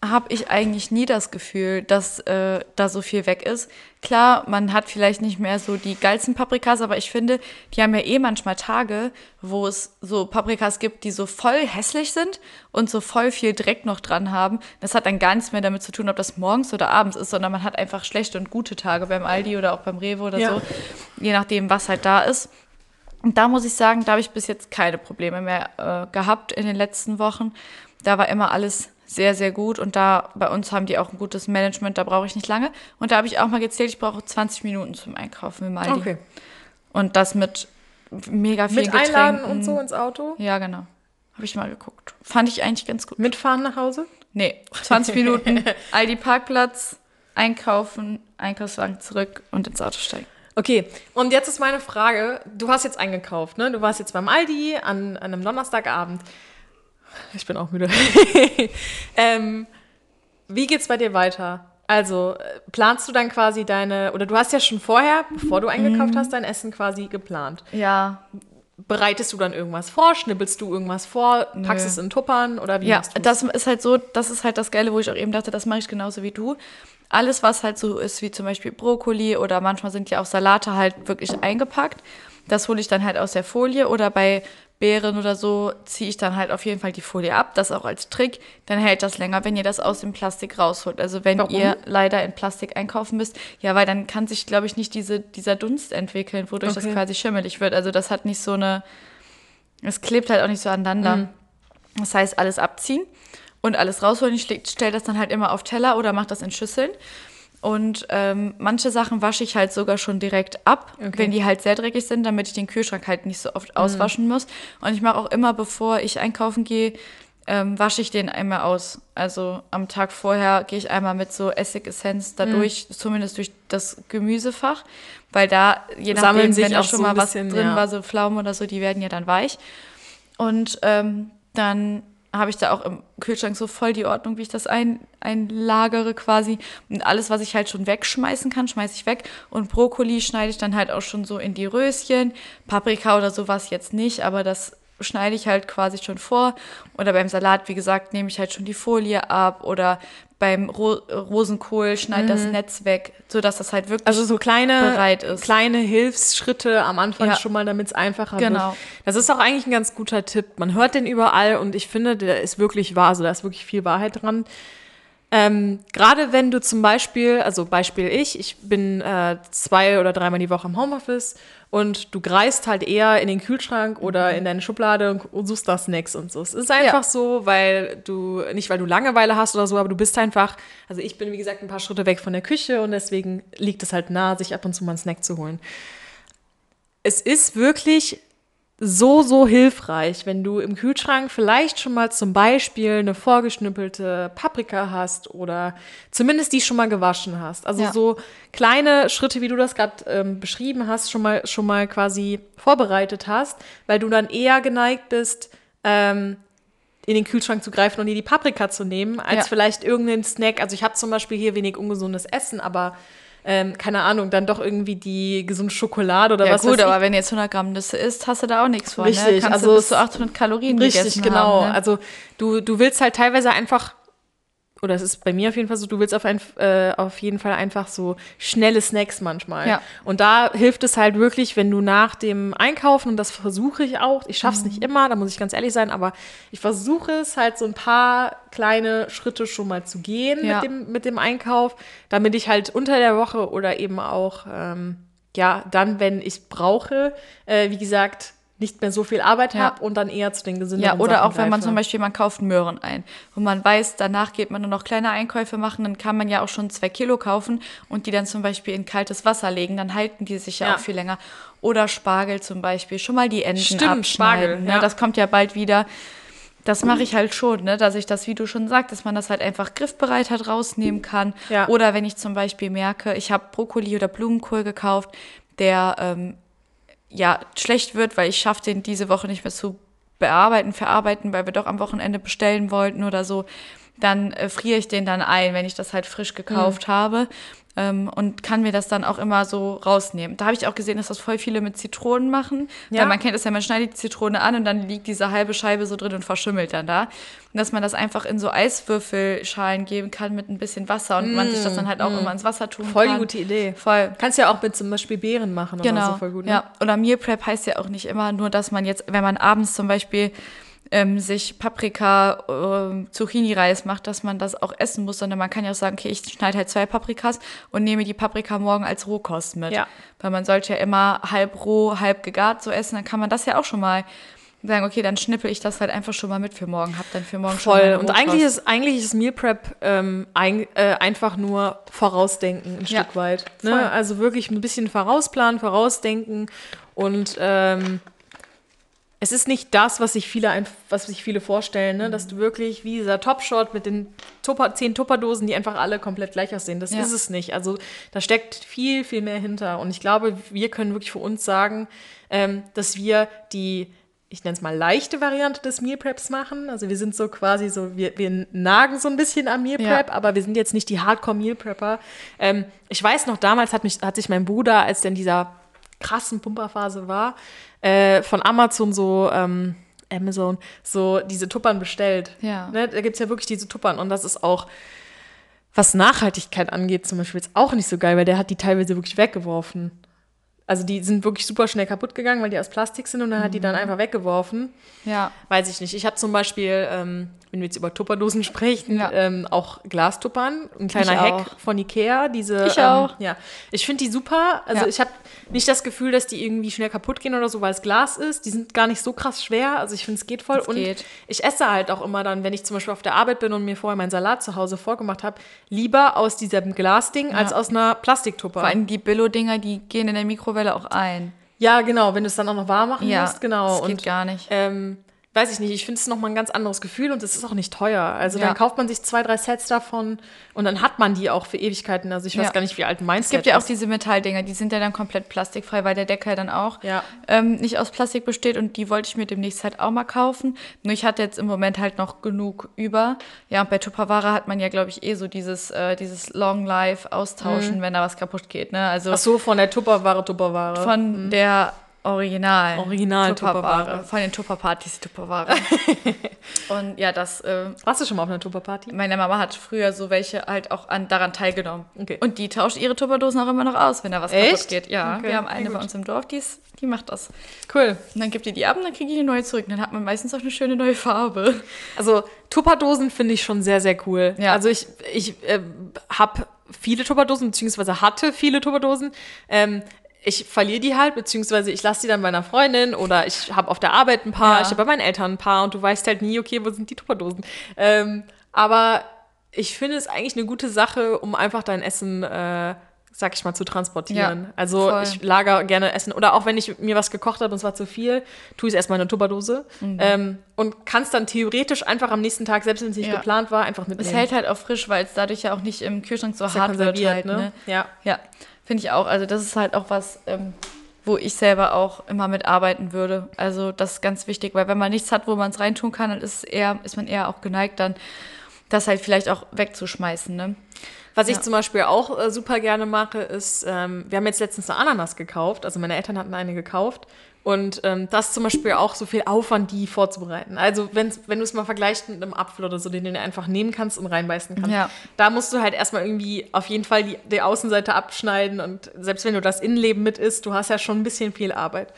habe ich eigentlich nie das Gefühl, dass äh, da so viel weg ist. Klar, man hat vielleicht nicht mehr so die geilsten Paprikas, aber ich finde, die haben ja eh manchmal Tage, wo es so Paprikas gibt, die so voll hässlich sind und so voll viel Dreck noch dran haben. Das hat dann gar nichts mehr damit zu tun, ob das morgens oder abends ist, sondern man hat einfach schlechte und gute Tage beim Aldi oder auch beim Rewe oder Ja. so, je nachdem, was halt da ist. Und da muss ich sagen, da habe ich bis jetzt keine Probleme mehr äh, gehabt in den letzten Wochen. Da war immer alles sehr, sehr gut und da bei uns haben die auch ein gutes Management, da brauche ich nicht lange. Und da habe ich auch mal gezählt, ich brauche 20 Minuten zum Einkaufen im Aldi. okay. Und das mit mega viel Mit Einladen Getränken. und so ins Auto? Ja, genau. Habe ich mal geguckt. Fand ich eigentlich ganz gut. Mitfahren nach Hause? Nee, 20 Minuten, Aldi Parkplatz, einkaufen, Einkaufswagen zurück und ins Auto steigen. Okay, und jetzt ist meine Frage, du hast jetzt eingekauft, ne? Du warst jetzt beim Aldi an, an einem Donnerstagabend. Ich bin auch müde. ähm, wie geht's bei dir weiter? Also, äh, planst du dann quasi deine, oder du hast ja schon vorher, bevor du eingekauft Mhm. hast, dein Essen quasi geplant. Ja, Bereitest du dann irgendwas vor? Schnippelst du irgendwas vor? Packst Nö. es in Tuppern? Oder wie Ja, machst du's? das ist halt so, das ist halt das Geile, wo ich auch eben dachte, das mache ich genauso wie du. Alles, was halt so ist, wie zum Beispiel Brokkoli oder manchmal sind ja auch Salate halt wirklich eingepackt. Das hole ich dann halt aus der Folie oder bei Beeren oder so ziehe ich dann halt auf jeden Fall die Folie ab. Das auch als Trick. Dann hält das länger, wenn ihr das aus dem Plastik rausholt. Also wenn Warum? ihr leider in Plastik einkaufen müsst, ja, weil dann kann sich, glaube ich, nicht diese, dieser Dunst entwickeln, wodurch das Okay. quasi schimmelig wird. Also das hat nicht so eine, es klebt halt auch nicht so aneinander. Mhm. Das heißt, alles abziehen und alles rausholen. Ich stelle das dann halt immer auf Teller oder mache das in Schüsseln. Und ähm, manche Sachen wasche ich halt sogar schon direkt ab, Okay. wenn die halt sehr dreckig sind, damit ich den Kühlschrank halt nicht so oft auswaschen muss. Und ich mache auch immer, bevor ich einkaufen gehe, ähm, wasche ich den einmal aus. Also am Tag vorher gehe ich einmal mit so Essigessenz da durch, zumindest durch das Gemüsefach, weil da, je Sammeln nachdem, sich wenn da auch schon so mal was bisschen, drin ja. war, so Pflaumen oder so, die werden ja dann weich. Und ähm, dann habe ich da auch im Kühlschrank so voll die Ordnung, wie ich das ein, einlagere quasi. Und alles, was ich halt schon wegschmeißen kann, schmeiße ich weg. Und Brokkoli schneide ich dann halt auch schon so in die Röschen. Paprika oder sowas jetzt nicht, aber das schneide ich halt quasi schon vor. Oder beim Salat, wie gesagt, nehme ich halt schon die Folie ab. Oder beim Ro Rosenkohl schneide das Netz weg, sodass das halt wirklich Mhm. Also so kleine, bereit ist. kleine Hilfsschritte am Anfang Ja. schon mal, damit es einfacher Genau. wird. Das ist auch eigentlich ein ganz guter Tipp. Man hört den überall und ich finde, der ist wirklich wahr. Also da ist wirklich viel Wahrheit dran. Ähm, Gerade wenn du zum Beispiel, also Beispiel ich, ich bin äh, zwei oder dreimal die Woche im Homeoffice und du greist halt eher in den Kühlschrank oder in deine Schublade und, und suchst da Snacks und so. Es ist einfach Ja. so, weil du, nicht weil du Langeweile hast oder so, aber du bist einfach, also ich bin wie gesagt ein paar Schritte weg von der Küche und deswegen liegt es halt nahe, sich ab und zu mal einen Snack zu holen. Es ist wirklich so, so hilfreich, wenn du im Kühlschrank vielleicht schon mal zum Beispiel eine vorgeschnippelte Paprika hast oder zumindest die schon mal gewaschen hast. Also Ja. so kleine Schritte, wie du das gerade ähm, beschrieben hast, schon mal, schon mal quasi vorbereitet hast, weil du dann eher geneigt bist, ähm, in den Kühlschrank zu greifen und dir die Paprika zu nehmen, als Ja. vielleicht irgendeinen Snack. Also ich habe zum Beispiel hier wenig ungesundes Essen, aber ähm, keine Ahnung, dann doch irgendwie die gesunde Schokolade oder Ja was gut, aber wenn du jetzt 100 Gramm Nüsse isst, hast du da auch nichts von. Richtig, ne? Kannst also du bis zu es- 800 Kalorien Richtig, gegessen genau. Haben, ne? Also du, du willst halt teilweise einfach, oder es ist bei mir auf jeden Fall so, du willst auf, ein, äh, auf jeden Fall einfach so schnelle Snacks manchmal. Ja. Und da hilft es halt wirklich, wenn du nach dem Einkaufen, und das versuche ich auch, ich schaffe es Mhm. nicht immer, da muss ich ganz ehrlich sein, aber ich versuche es halt so ein paar kleine Schritte schon mal zu gehen Ja. mit, dem, mit dem Einkauf, damit ich halt unter der Woche oder eben auch, ähm, ja, dann, wenn ich brauche, äh, wie gesagt, nicht mehr so viel Arbeit Ja. habe und dann eher zu den gesünderen Ja, oder Sachen auch wenn man greife. zum Beispiel, man kauft Möhren ein und man weiß, danach geht man nur noch kleine Einkäufe machen, dann kann man ja auch schon zwei Kilo kaufen und die dann zum Beispiel in kaltes Wasser legen, dann halten die sich ja, Ja. auch viel länger. Oder Spargel zum Beispiel, schon mal die Enden Stimmt, abschneiden. Spargel, ne? ja. Das kommt ja bald wieder. Das mache ich halt schon, ne? dass ich das, wie du schon sagst, dass man das halt einfach griffbereit halt rausnehmen kann. Ja. Oder wenn ich zum Beispiel merke, ich habe Brokkoli oder Blumenkohl gekauft, der ähm, ja schlecht wird, weil ich schaffe den diese Woche nicht mehr zu bearbeiten, verarbeiten, weil wir doch am Wochenende bestellen wollten oder so, dann äh, friere ich den dann ein, wenn ich das halt frisch gekauft habe ähm, und kann mir das dann auch immer so rausnehmen. Da habe ich auch gesehen, dass das voll viele mit Zitronen machen, Ja. weil man kennt es ja, man schneidet die Zitrone an und dann liegt diese halbe Scheibe so drin und verschimmelt dann da. Und dass man das einfach in so Eiswürfelschalen geben kann mit ein bisschen Wasser und man sich das dann halt auch immer ins Wasser tun Mm, Voll kann. gute Idee. Voll. Kannst ja auch mit zum Beispiel Beeren machen oder Genau. so voll gut. Ne? Ja, oder Meal Prep heißt ja auch nicht immer nur, dass man jetzt, wenn man abends zum Beispiel ähm, sich Paprika, ähm, Zucchini-Reis macht, dass man das auch essen muss, sondern man kann ja auch sagen, okay, ich schneide halt zwei Paprikas und nehme die Paprika morgen als Rohkost mit. Ja. Weil man sollte ja immer halb roh, halb gegart so essen, dann kann man das ja auch schon mal sagen, okay, dann schnippel ich das halt einfach schon mal mit für morgen, hab dann für morgen schon Voll. meine Und Rohkost. eigentlich ist, eigentlich ist Meal Prep ähm, ein, äh, einfach nur vorausdenken ein Ja, Stück weit. voll. Ne? Also wirklich ein bisschen vorausplanen, vorausdenken und ähm, es ist nicht das, was sich viele, was sich viele vorstellen, ne? dass du wirklich wie dieser Top-Shot mit den Tupper, zehn Tupperdosen, die einfach alle komplett gleich aussehen. Das Ja. ist es nicht. Also da steckt viel, viel mehr hinter. Und ich glaube, wir können wirklich für uns sagen, ähm, dass wir die, ich nenne es mal leichte Variante des Meal Preps machen. Also wir sind so quasi so, wir, wir nagen so ein bisschen am Meal Ja. Prep, aber wir sind jetzt nicht die Hardcore Meal Prepper. Ähm, ich weiß noch, damals hat, mich, hat sich mein Bruder, als der in dieser krassen Pumperphase war, äh, von Amazon so, ähm, Amazon, so diese Tuppern bestellt. Ja. Ne? Da gibt es ja wirklich diese Tuppern und das ist auch, was Nachhaltigkeit angeht, zum Beispiel jetzt auch nicht so geil, weil der hat die teilweise wirklich weggeworfen. Also die sind wirklich super schnell kaputt gegangen, weil die aus Plastik sind und er hat die dann Mhm. einfach weggeworfen. Ja, Weiß ich nicht. Ich habe zum Beispiel, ähm, wenn wir jetzt über Tupperdosen sprechen, Ja. ähm, auch Glastuppern. Ein kleiner Ich Hack auch. von Ikea. Diese, Ich ähm, auch. Ja, ich finde die super. Also Ja. ich habe nicht das Gefühl, dass die irgendwie schnell kaputt gehen oder so, weil es Glas ist. Die sind gar nicht so krass schwer. Also ich finde, es geht voll. Es und geht. ich esse halt auch immer dann, wenn ich zum Beispiel auf der Arbeit bin und mir vorher meinen Salat zu Hause vorgemacht habe, lieber aus diesem Glasding als aus einer Plastiktupper. vor allem die Billo-Dinger, die gehen in der Mikrowelle auch ein. Ja, genau, wenn du es dann auch noch warm machen Ja, musst, genau. das geht und gar nicht. Ähm, weiß ich nicht, ich finde es nochmal ein ganz anderes Gefühl und es ist auch nicht teuer. Also Ja. dann kauft man sich zwei, drei Sets davon und dann hat man die auch für Ewigkeiten. Also ich weiß Ja. gar nicht, wie alt mein Es gibt Set ja auch diese Metalldinger, die sind ja dann komplett plastikfrei, weil der Deckel dann auch Ja. ähm, nicht aus Plastik besteht und die wollte ich mir demnächst halt auch mal kaufen. Nur ich hatte jetzt im Moment halt noch genug über. Ja, und bei Tupperware hat man ja, glaube ich, eh so dieses, äh, dieses Long Life austauschen, wenn da was kaputt geht. Ne? Also Ach so, von der Tupperware, Tupperware. von der Original. Original Tupperware. Von den Tupperpartys Tupperware. und ja, das. Äh, Warst du schon mal auf einer Tupperparty? Meine Mama hat früher so welche halt auch an, daran teilgenommen. Okay. Und die tauscht ihre Tupperdosen auch immer noch aus, wenn da was Echt? kaputt geht. Ja, Okay, wir haben eine bei gut. uns im Dorf, die, ist, die macht das. Cool. Und dann gibt die die ab und dann kriege ich eine neue zurück. Und dann hat man meistens auch eine schöne neue Farbe. Also Tupperdosen finde ich schon sehr, sehr cool. Ja. Also ich, ich äh, habe viele Tupperdosen, beziehungsweise hatte viele Tupperdosen. Ähm, ich verliere die halt, beziehungsweise ich lasse die dann bei einer Freundin oder ich habe auf der Arbeit ein paar, Ja. ich habe bei meinen Eltern ein paar und du weißt halt nie, okay, wo sind die Tupperdosen. Ähm, aber ich finde es eigentlich eine gute Sache, um einfach dein Essen, äh, sag ich mal, zu transportieren. Ja, also voll. ich lager gerne Essen oder auch wenn ich mir was gekocht habe und es war zu viel, tue ich es erstmal in eine Tupperdose Mhm. ähm, und kann es dann theoretisch einfach am nächsten Tag, selbst wenn es nicht Ja. geplant war, einfach mitnehmen. Es hält halt auch frisch, weil es dadurch ja auch nicht im Kühlschrank so hart wird halt, ne? ne? Ja. Ja, finde ich auch. Also das ist halt auch was, ähm, wo ich selber auch immer mitarbeiten würde. Also das ist ganz wichtig, weil wenn man nichts hat, wo man es reintun kann, dann ist, es eher, ist man eher auch geneigt, dann das halt vielleicht auch wegzuschmeißen. Ne? Was ich Ja. zum Beispiel auch äh, super gerne mache, ist, ähm, wir haben jetzt letztens eine Ananas gekauft, also meine Eltern hatten eine gekauft. Und ähm, das zum Beispiel auch so viel Aufwand, die vorzubereiten. Also wenn du es mal vergleichst mit einem Apfel oder so, den du einfach nehmen kannst und reinbeißen kannst. Ja. Da musst du halt erstmal irgendwie auf jeden Fall die, die Außenseite abschneiden. Und selbst wenn du das Innenleben mit isst, du hast ja schon ein bisschen viel Arbeit.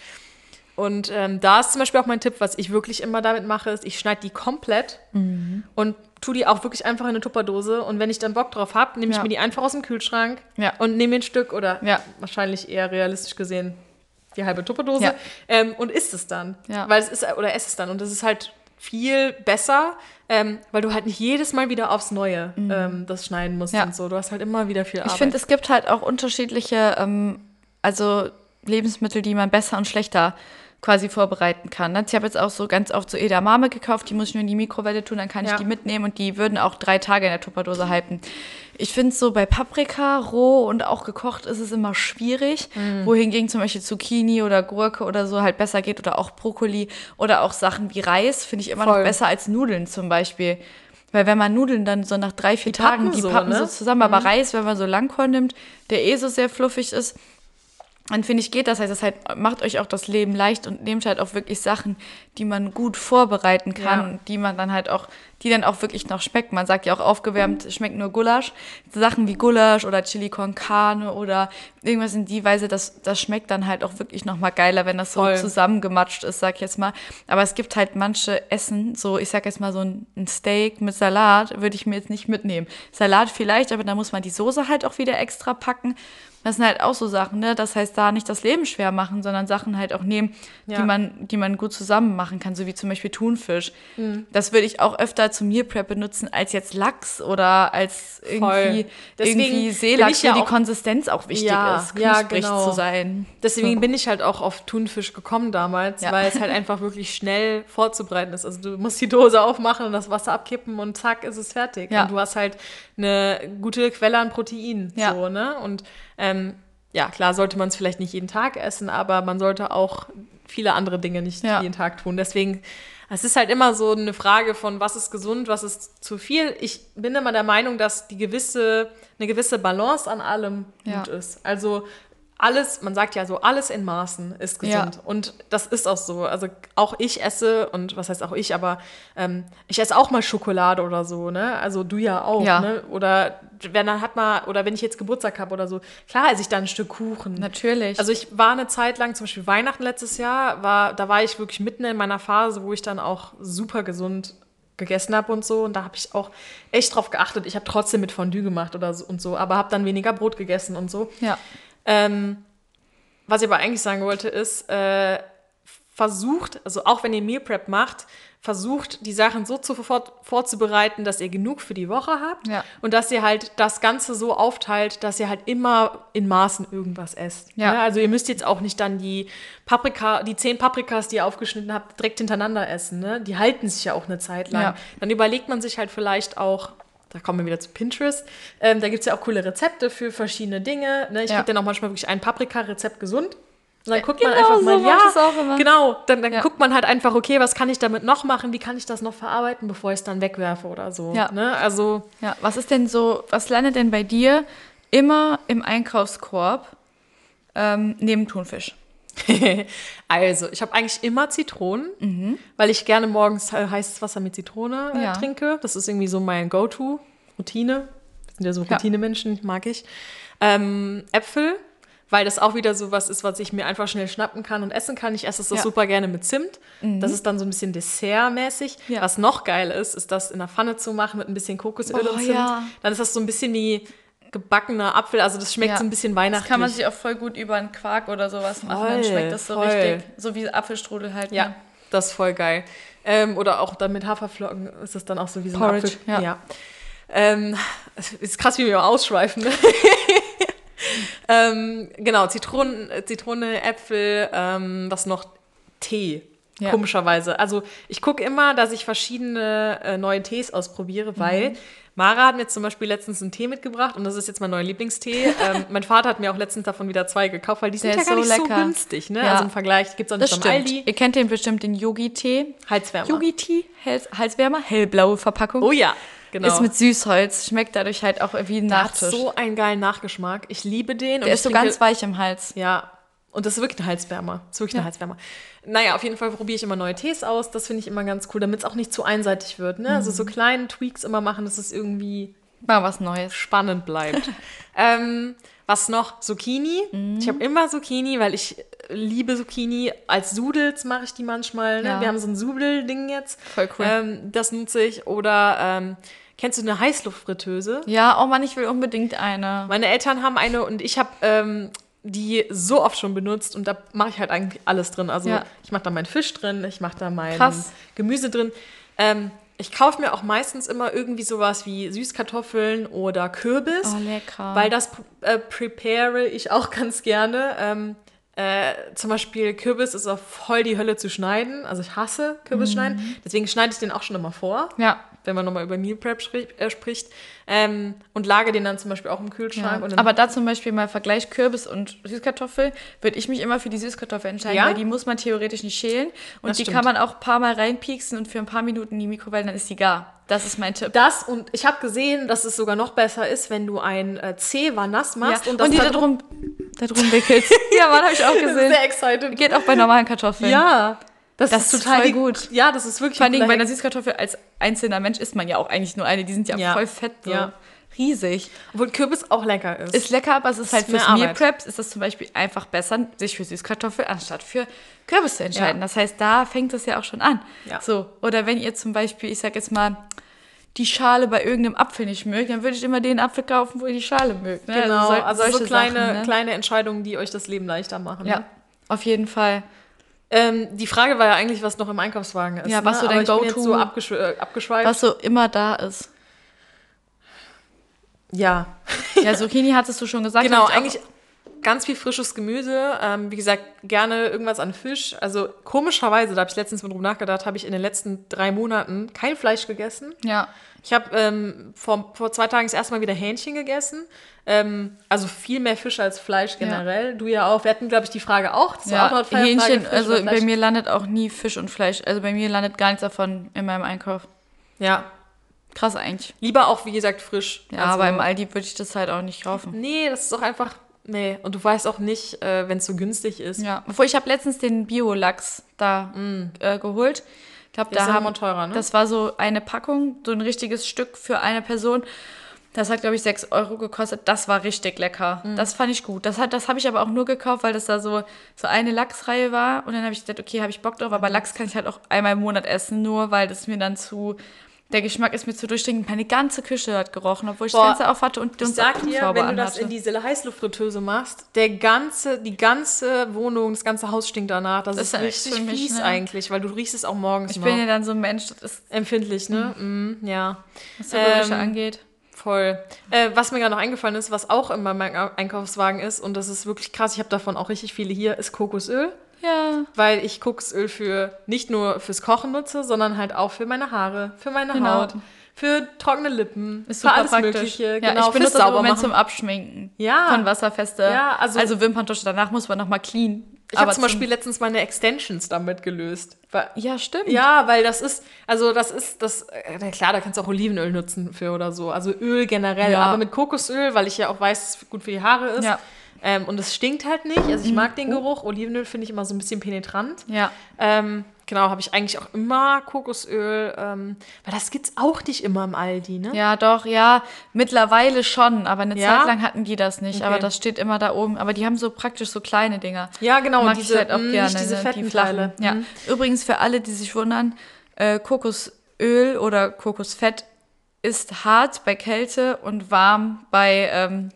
Und ähm, da ist zum Beispiel auch mein Tipp, was ich wirklich immer damit mache, ist, ich schneide die komplett Mhm. und tue die auch wirklich einfach in eine Tupperdose. Und wenn ich dann Bock drauf habe, nehme ich Ja. mir die einfach aus dem Kühlschrank Ja. und nehme ein Stück oder Ja. wahrscheinlich eher realistisch gesehen die halbe Tupperdose Ja. ähm, und isst es dann. Ja. Weil es ist, oder esse es dann. Und das ist halt viel besser, ähm, weil du halt nicht jedes Mal wieder aufs Neue ähm, das schneiden musst Mhm. Ja. und so. Du hast halt immer wieder viel Arbeit. Ich finde, es gibt halt auch unterschiedliche, ähm, also Lebensmittel, die man besser und schlechter quasi vorbereiten kann. ne? Ich habe jetzt auch so ganz oft so Edamame gekauft, die muss ich nur in die Mikrowelle tun, dann kann ich Ja. die mitnehmen und die würden auch drei Tage in der Tupperdose halten. Ich finde so bei Paprika, roh und auch gekocht ist es immer schwierig, Mhm. wohingegen zum Beispiel Zucchini oder Gurke oder so halt besser geht oder auch Brokkoli oder auch Sachen wie Reis finde ich immer Voll. noch besser als Nudeln zum Beispiel. Weil wenn man Nudeln dann so nach drei, vier Die Tagen, die so, pappen ne? so zusammen, aber Reis, wenn man so Langkorn nimmt, der eh so sehr fluffig ist, dann finde ich, geht das. Heißt, das halt, macht euch auch das Leben leicht und nehmt halt auch wirklich Sachen, die man gut vorbereiten kann Ja. und die man dann halt auch, die dann auch wirklich noch schmecken. Man sagt ja auch aufgewärmt, schmeckt nur Gulasch. Sachen wie Gulasch oder Chili con Carne oder irgendwas in die Weise, das, das schmeckt dann halt auch wirklich noch mal geiler, wenn das so Voll. zusammengematscht ist, sag ich jetzt mal. Aber es gibt halt manche Essen, so ich sag jetzt mal so ein, ein Steak mit Salat, würde ich mir jetzt nicht mitnehmen. Salat vielleicht, aber da muss man die Soße halt auch wieder extra packen. Das sind halt auch so Sachen, ne? Das heißt, da nicht das Leben schwer machen, sondern Sachen halt auch nehmen, Ja. die, man, die man gut zusammen machen kann, so wie zum Beispiel Thunfisch. Mhm. Das würde ich auch öfter zum Meal Prep benutzen als jetzt Lachs oder als irgendwie, irgendwie Seelachs, ich ja wo die Konsistenz auch wichtig Ja, ist, ja, knusprig genau. zu sein. Deswegen bin ich halt auch auf Thunfisch gekommen damals, Ja. weil es halt einfach wirklich schnell vorzubereiten ist. Also du musst die Dose aufmachen und das Wasser abkippen und zack ist es fertig. Ja. Und du hast halt eine gute Quelle an Protein. Ja. So, ne? Und ähm, ja, klar sollte man es vielleicht nicht jeden Tag essen, aber man sollte auch viele andere Dinge nicht Ja. jeden Tag tun. Deswegen, es ist halt immer so eine Frage von, was ist gesund, was ist zu viel. Ich bin immer der Meinung, dass die gewisse, eine gewisse Balance an allem Ja. gut ist. Also alles, man sagt ja so, alles in Maßen ist Ja. gesund. Und das ist auch so. Also auch ich esse, und was heißt auch ich, aber ähm, ich esse auch mal Schokolade oder so, ne? Also du ja auch, Ja. ne? Oder wenn dann hat man, oder wenn ich jetzt Geburtstag habe oder so, klar esse ich dann ein Stück Kuchen. Natürlich. Also ich war eine Zeit lang, zum Beispiel Weihnachten letztes Jahr, war, da war ich wirklich mitten in meiner Phase, wo ich dann auch super gesund gegessen habe und so. Und da habe ich auch echt drauf geachtet. Ich habe trotzdem mit Fondue gemacht oder so und so, aber habe dann weniger Brot gegessen und so. ja. Ähm, was ich aber eigentlich sagen wollte, ist, äh, versucht, also auch wenn ihr Meal Prep macht, versucht, die Sachen so zu, vor, vorzubereiten, dass ihr genug für die Woche habt Ja. und dass ihr halt das Ganze so aufteilt, dass ihr halt immer in Maßen irgendwas esst. Ja. Ne? Also ihr müsst jetzt auch nicht dann die Paprika, die zehn Paprikas, die ihr aufgeschnitten habt, direkt hintereinander essen. Ne? Die halten sich ja auch eine Zeit lang. Ja. Dann überlegt man sich halt vielleicht auch, da kommen wir wieder zu Pinterest, ähm, da gibt es ja auch coole Rezepte für verschiedene Dinge. Ne? Ich Ja. gebe dann auch manchmal wirklich ein Paprika-Rezept gesund. Und dann guckt man genau einfach so mal, mach ja, ich's auch immer. genau, dann, dann Ja. guckt man halt einfach, okay, was kann ich damit noch machen, wie kann ich das noch verarbeiten, bevor ich es dann wegwerfe oder so. Ja. Ne? Also, Ja, was ist denn so, was landet denn bei dir immer im Einkaufskorb ähm, neben Thunfisch? also, ich habe eigentlich immer Zitronen, weil ich gerne morgens heißes Wasser mit Zitrone äh, Ja. trinke. Das ist irgendwie so mein Go-To, Routine. Das sind ja so. Routine-Menschen, mag ich. Ähm, Äpfel, weil das auch wieder so was ist, was ich mir einfach schnell schnappen kann und essen kann. Ich esse es das Ja. super gerne mit Zimt. Das ist dann so ein bisschen dessertmäßig. Ja. Was noch geil ist, ist das in der Pfanne zu machen mit ein bisschen Kokosöl Oh, und Zimt. ja. Dann ist das so ein bisschen wie gebackener Apfel. Also das schmeckt Ja. so ein bisschen Das weihnachtlich. kann man sich auch voll gut über einen Quark oder sowas machen. Voll, dann schmeckt das so voll. richtig. So wie Apfelstrudel halt. Ja, ne? das ist voll geil. Ähm, oder auch dann mit Haferflocken ist das dann auch so wie so ein Porridge, Apfel. ja. Ähm, es ist krass, wie wir ausschweifen. Ne? ähm, genau, Zitronen, äh, Zitrone, Äpfel, ähm, was noch? Tee. Ja. Komischerweise. Also ich gucke immer, dass ich verschiedene äh, neue Tees ausprobiere, Mhm. weil Mara hat mir zum Beispiel letztens einen Tee mitgebracht und das ist jetzt mein neuer Lieblingstee. ähm, mein Vater hat mir auch letztens davon wieder zwei gekauft, weil die sind Der ja gar so nicht so lecker. günstig. Ne? Ja. Also im Vergleich gibt es auch Das nicht beim stimmt. Aldi. Ihr kennt den bestimmt, den Yogi-Tee. Halswärmer. Yogi-Tee, Hals Halswärmer, hellblaue Verpackung. Oh ja, genau. Ist mit Süßholz, schmeckt dadurch halt auch wie ein Der hat Nachtisch. so einen geilen Nachgeschmack. Ich liebe den. und Der ist so trinke- ganz weich im Hals. Ja, und das ist wirklich ein Halswärmer. Das ist wirklich Ja. ein Halswärmer. Naja, auf jeden Fall probiere ich immer neue Tees aus. Das finde ich immer ganz cool, damit es auch nicht zu einseitig wird. Ne? Also so Mhm. kleine Tweaks immer machen, dass es irgendwie Mal was Neues. spannend bleibt. ähm, was noch? Zucchini. Mhm. Ich habe immer Zucchini, weil ich liebe Zucchini. Als Sudels mache ich die manchmal. Ne? Ja. Wir haben so ein Sudel-Ding jetzt. Voll cool. Ähm, das nutze ich. Oder ähm, kennst du eine Heißluftfritteuse? Ja, oh Mann, ich will unbedingt eine. Meine Eltern haben eine und ich habe ähm, die so oft schon benutzt und da mache ich halt eigentlich alles drin. Also Ja. ich mache da meinen Fisch drin, ich mache da mein Krass. Gemüse drin. Ähm, ich kaufe mir auch meistens immer irgendwie sowas wie Süßkartoffeln oder Kürbis, Oh, lecker. weil das äh, prepare ich auch ganz gerne. Ähm, äh, zum Beispiel Kürbis ist auch voll die Hölle zu schneiden. Also ich hasse Kürbis schneiden. Deswegen schneide ich den auch schon immer vor ja. Wenn man nochmal über Meal Prep äh, spricht. Ähm, und lage den dann zum Beispiel auch im Kühlschrank. Ja. Und Aber da zum Beispiel mal Vergleich Kürbis und Süßkartoffel, würde ich mich immer für die Süßkartoffel entscheiden, Ja? weil die muss man theoretisch nicht schälen. Und Das die stimmt. kann man auch ein paar Mal reinpieksen und für ein paar Minuten in die Mikrowelle, dann ist die gar. Das ist mein Tipp. das und ich habe gesehen, dass es sogar noch besser ist, wenn du ein äh, Zewa nass machst ja. und das die da da drum, da drum wickelst. ja, Mann, habe ich auch gesehen. Sehr excited. Geht auch bei normalen Kartoffeln. Ja, das, Das ist ist total die- gut. Ja, das ist wirklich Vor allen Dingen ein bei einer Süßkartoffel als einzelner Mensch isst man ja auch eigentlich nur eine. Die sind ja, Ja. voll fett, so Ja. riesig. Obwohl Kürbis auch lecker ist. Ist lecker, aber es ist halt mehr fürs Meal Arbeit. Preps ist das zum Beispiel einfach besser, sich für Süßkartoffel anstatt für Kürbis zu entscheiden. Ja. Das heißt, da fängt es ja auch schon an. Ja. So. Oder wenn ihr zum Beispiel, ich sag jetzt mal, die Schale bei irgendeinem Apfel nicht mögt, dann würde ich immer den Apfel kaufen, wo ihr die Schale mögt. Ne? genau, sol- also, so solche kleine, Sachen, ne? kleine Entscheidungen, die euch das Leben leichter machen. Ja, Ne? auf jeden Fall. Ähm, die Frage war ja eigentlich, was noch im Einkaufswagen ist. Ja, was ne? so dein Go-To- so abgeschw äh, abgeschweift. Was so immer da ist. Ja, Ja, Zucchini hattest du schon gesagt. Genau, eigentlich ganz viel frisches Gemüse. Ähm, wie gesagt, gerne irgendwas an Fisch. Also komischerweise, da habe ich letztens mal drüber nachgedacht, habe ich in den letzten drei Monaten kein Fleisch gegessen. Ja. Ich habe ähm, vor, vor zwei Tagen das erste Mal wieder Hähnchen gegessen. Ähm, also viel mehr Fisch als Fleisch generell. Du ja auch. Wir hatten, glaube ich, die Frage auch. Auch Ja, Feierfrage, Hähnchen, Fisch also bei mir landet auch nie Fisch und Fleisch. Also bei mir landet gar nichts davon in meinem Einkauf. Ja, Krass eigentlich. lieber auch, wie gesagt, frisch. Ja, also, aber im Aldi würde ich das halt auch nicht kaufen. Nee, das ist doch einfach. Nee, und du weißt auch nicht, äh, wenn es so günstig ist. Ja, obwohl ich habe letztens den Bio-Lachs da äh, geholt. Ich glaube, da haben, teurer, ne? das war so eine Packung, so ein richtiges Stück für eine Person. Das hat, glaube ich, 6 Euro gekostet. Das war richtig lecker. Das fand ich gut. Das, hat- das habe ich aber auch nur gekauft, weil das da so, so eine Lachsreihe war. Und dann habe ich gedacht, okay, habe ich Bock drauf. Aber Lachs kann ich halt auch einmal im Monat essen, nur weil das mir dann zu... Der Geschmack ist mir zu durchdringend. Meine ganze Küche hat gerochen, obwohl ich Boah, das Fenster auf hatte und Ich uns sag dir, wenn du das in diese Heißluftfritteuse machst, der ganze, die ganze Wohnung, das ganze Haus stinkt danach. Das, Das ist ist richtig mich, fies ne? eigentlich, weil du riechst es auch morgens Ich noch. bin ja dann so ein Mensch, das ist, Empfindlich, ne? Mhm, ja, was die Ähm, angeht. voll. Äh, was mir gerade noch eingefallen ist, was auch in meinem Einkaufswagen ist, und das ist wirklich krass, ich habe davon auch richtig viele hier, ist Kokosöl. Ja. Weil ich Kokosöl für nicht nur fürs Kochen nutze, sondern halt auch für meine Haare, für meine Genau. Haut, für trockene Lippen, Ist für super alles praktisch. Mögliche. ja, genau, ich benutze das im Moment Saubermachen. zum Abschminken. Ja. Von wasserfeste. Ja, also- also, Wimperntusche. Danach muss man nochmal clean. Ich habe zum Beispiel letztens meine Extensions damit gelöst. Weil, Ja, stimmt. ja, weil das ist, also das ist, das, äh, na klar, da kannst du auch Olivenöl nutzen für oder so. Also Öl generell, Ja. aber mit Kokosöl, weil ich ja auch weiß, dass es gut für die Haare ist. Ja. Ähm, und es stinkt halt nicht. Also ich mag den Geruch. Olivenöl finde ich immer so ein bisschen penetrant. Ja. Ähm, genau, habe ich eigentlich auch immer Kokosöl, ähm, weil das gibt's auch nicht immer im Aldi, ne? Ja, doch, ja, mittlerweile schon, aber eine Ja? Zeit lang hatten die das nicht. Aber Okay. das steht immer da oben. Aber die haben so praktisch so kleine Dinger. Ja, genau, Mag diese- ich halt auch mh, gerne. nicht diese ne, fetten die flachen. Ja. Mhm. Übrigens für alle, die sich wundern, äh, Kokosöl oder Kokosfett ist hart bei Kälte und warm bei, ähm,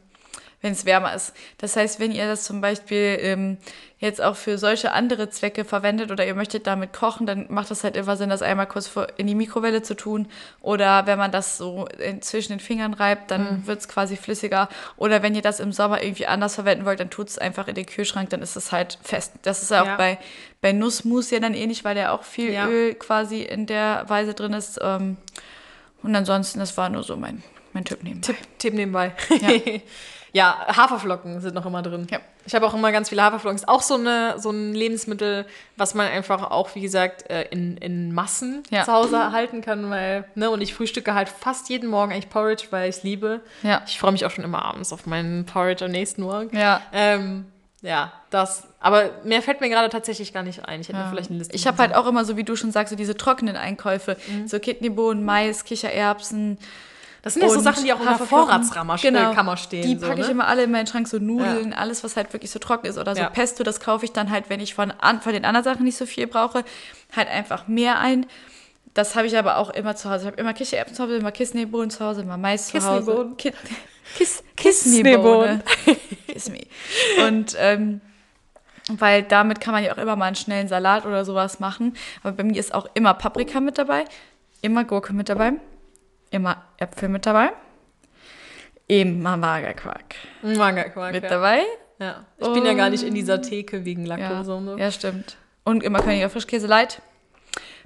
wenn es wärmer ist. Das heißt, wenn ihr das zum Beispiel ähm, jetzt auch für solche andere Zwecke verwendet oder ihr möchtet damit kochen, dann macht das halt immer Sinn, das einmal kurz vor, in die Mikrowelle zu tun. Oder wenn man das so in, zwischen den Fingern reibt, dann Mhm. wird es quasi flüssiger. Oder wenn ihr das im Sommer irgendwie anders verwenden wollt, dann tut es einfach in den Kühlschrank, dann ist es halt fest. Das ist ja auch Ja. bei, bei Nussmus ja dann ähnlich, weil da auch viel Ja. Öl quasi in der Weise drin ist. Ähm, und ansonsten, das war nur so mein, mein Tipp nebenbei. Tipp, Tipp nebenbei. Ja. Ja. Haferflocken sind noch immer drin. Ja. Ich habe auch immer ganz viele Haferflocken. Ist auch so, eine, so ein Lebensmittel, was man einfach auch, wie gesagt, äh, in, in Massen Ja. zu Hause halten kann, weil, ne, und ich frühstücke halt fast jeden Morgen eigentlich Porridge, weil ich es liebe. Ja. Ich freue mich auch schon immer abends auf meinen Porridge am nächsten Morgen. Ja. Ähm, ja, das. Aber mehr fällt mir gerade tatsächlich gar nicht ein. Ich hätte mir Ja. vielleicht eine Liste Ich habe halt auch immer so, wie du schon sagst, so diese trockenen Einkäufe. So Kidneybohnen, Mais, Kichererbsen. Das sind ja so Sachen, die auch in der. Vorratskammer Genau. Stehen. Die so, packe ich ne? immer alle in meinen Schrank, so Nudeln, alles, was halt wirklich so trocken ist. Oder so Ja. Pesto, das kaufe ich dann halt, wenn ich von, an, von den anderen Sachen nicht so viel brauche, halt einfach mehr ein. Das habe ich aber auch immer zu Hause. Ich habe immer Kichererbsen zu Hause, immer Kidneybohnen zu Hause, immer Mais zu Hause. Ki Kiss. Kidneybohne. Kiss me. Und ähm, weil damit kann man ja auch immer mal einen schnellen Salat oder sowas machen. Aber bei mir ist auch immer Paprika mit dabei, immer Gurke mit dabei, immer Äpfel mit dabei, immer Magerquark Mangelquark, mit ja. dabei. Ja. Ich bin ja gar nicht in dieser Theke wegen Ja, Laktose und so. ja, stimmt. Und immer Königer Frischkäse Light.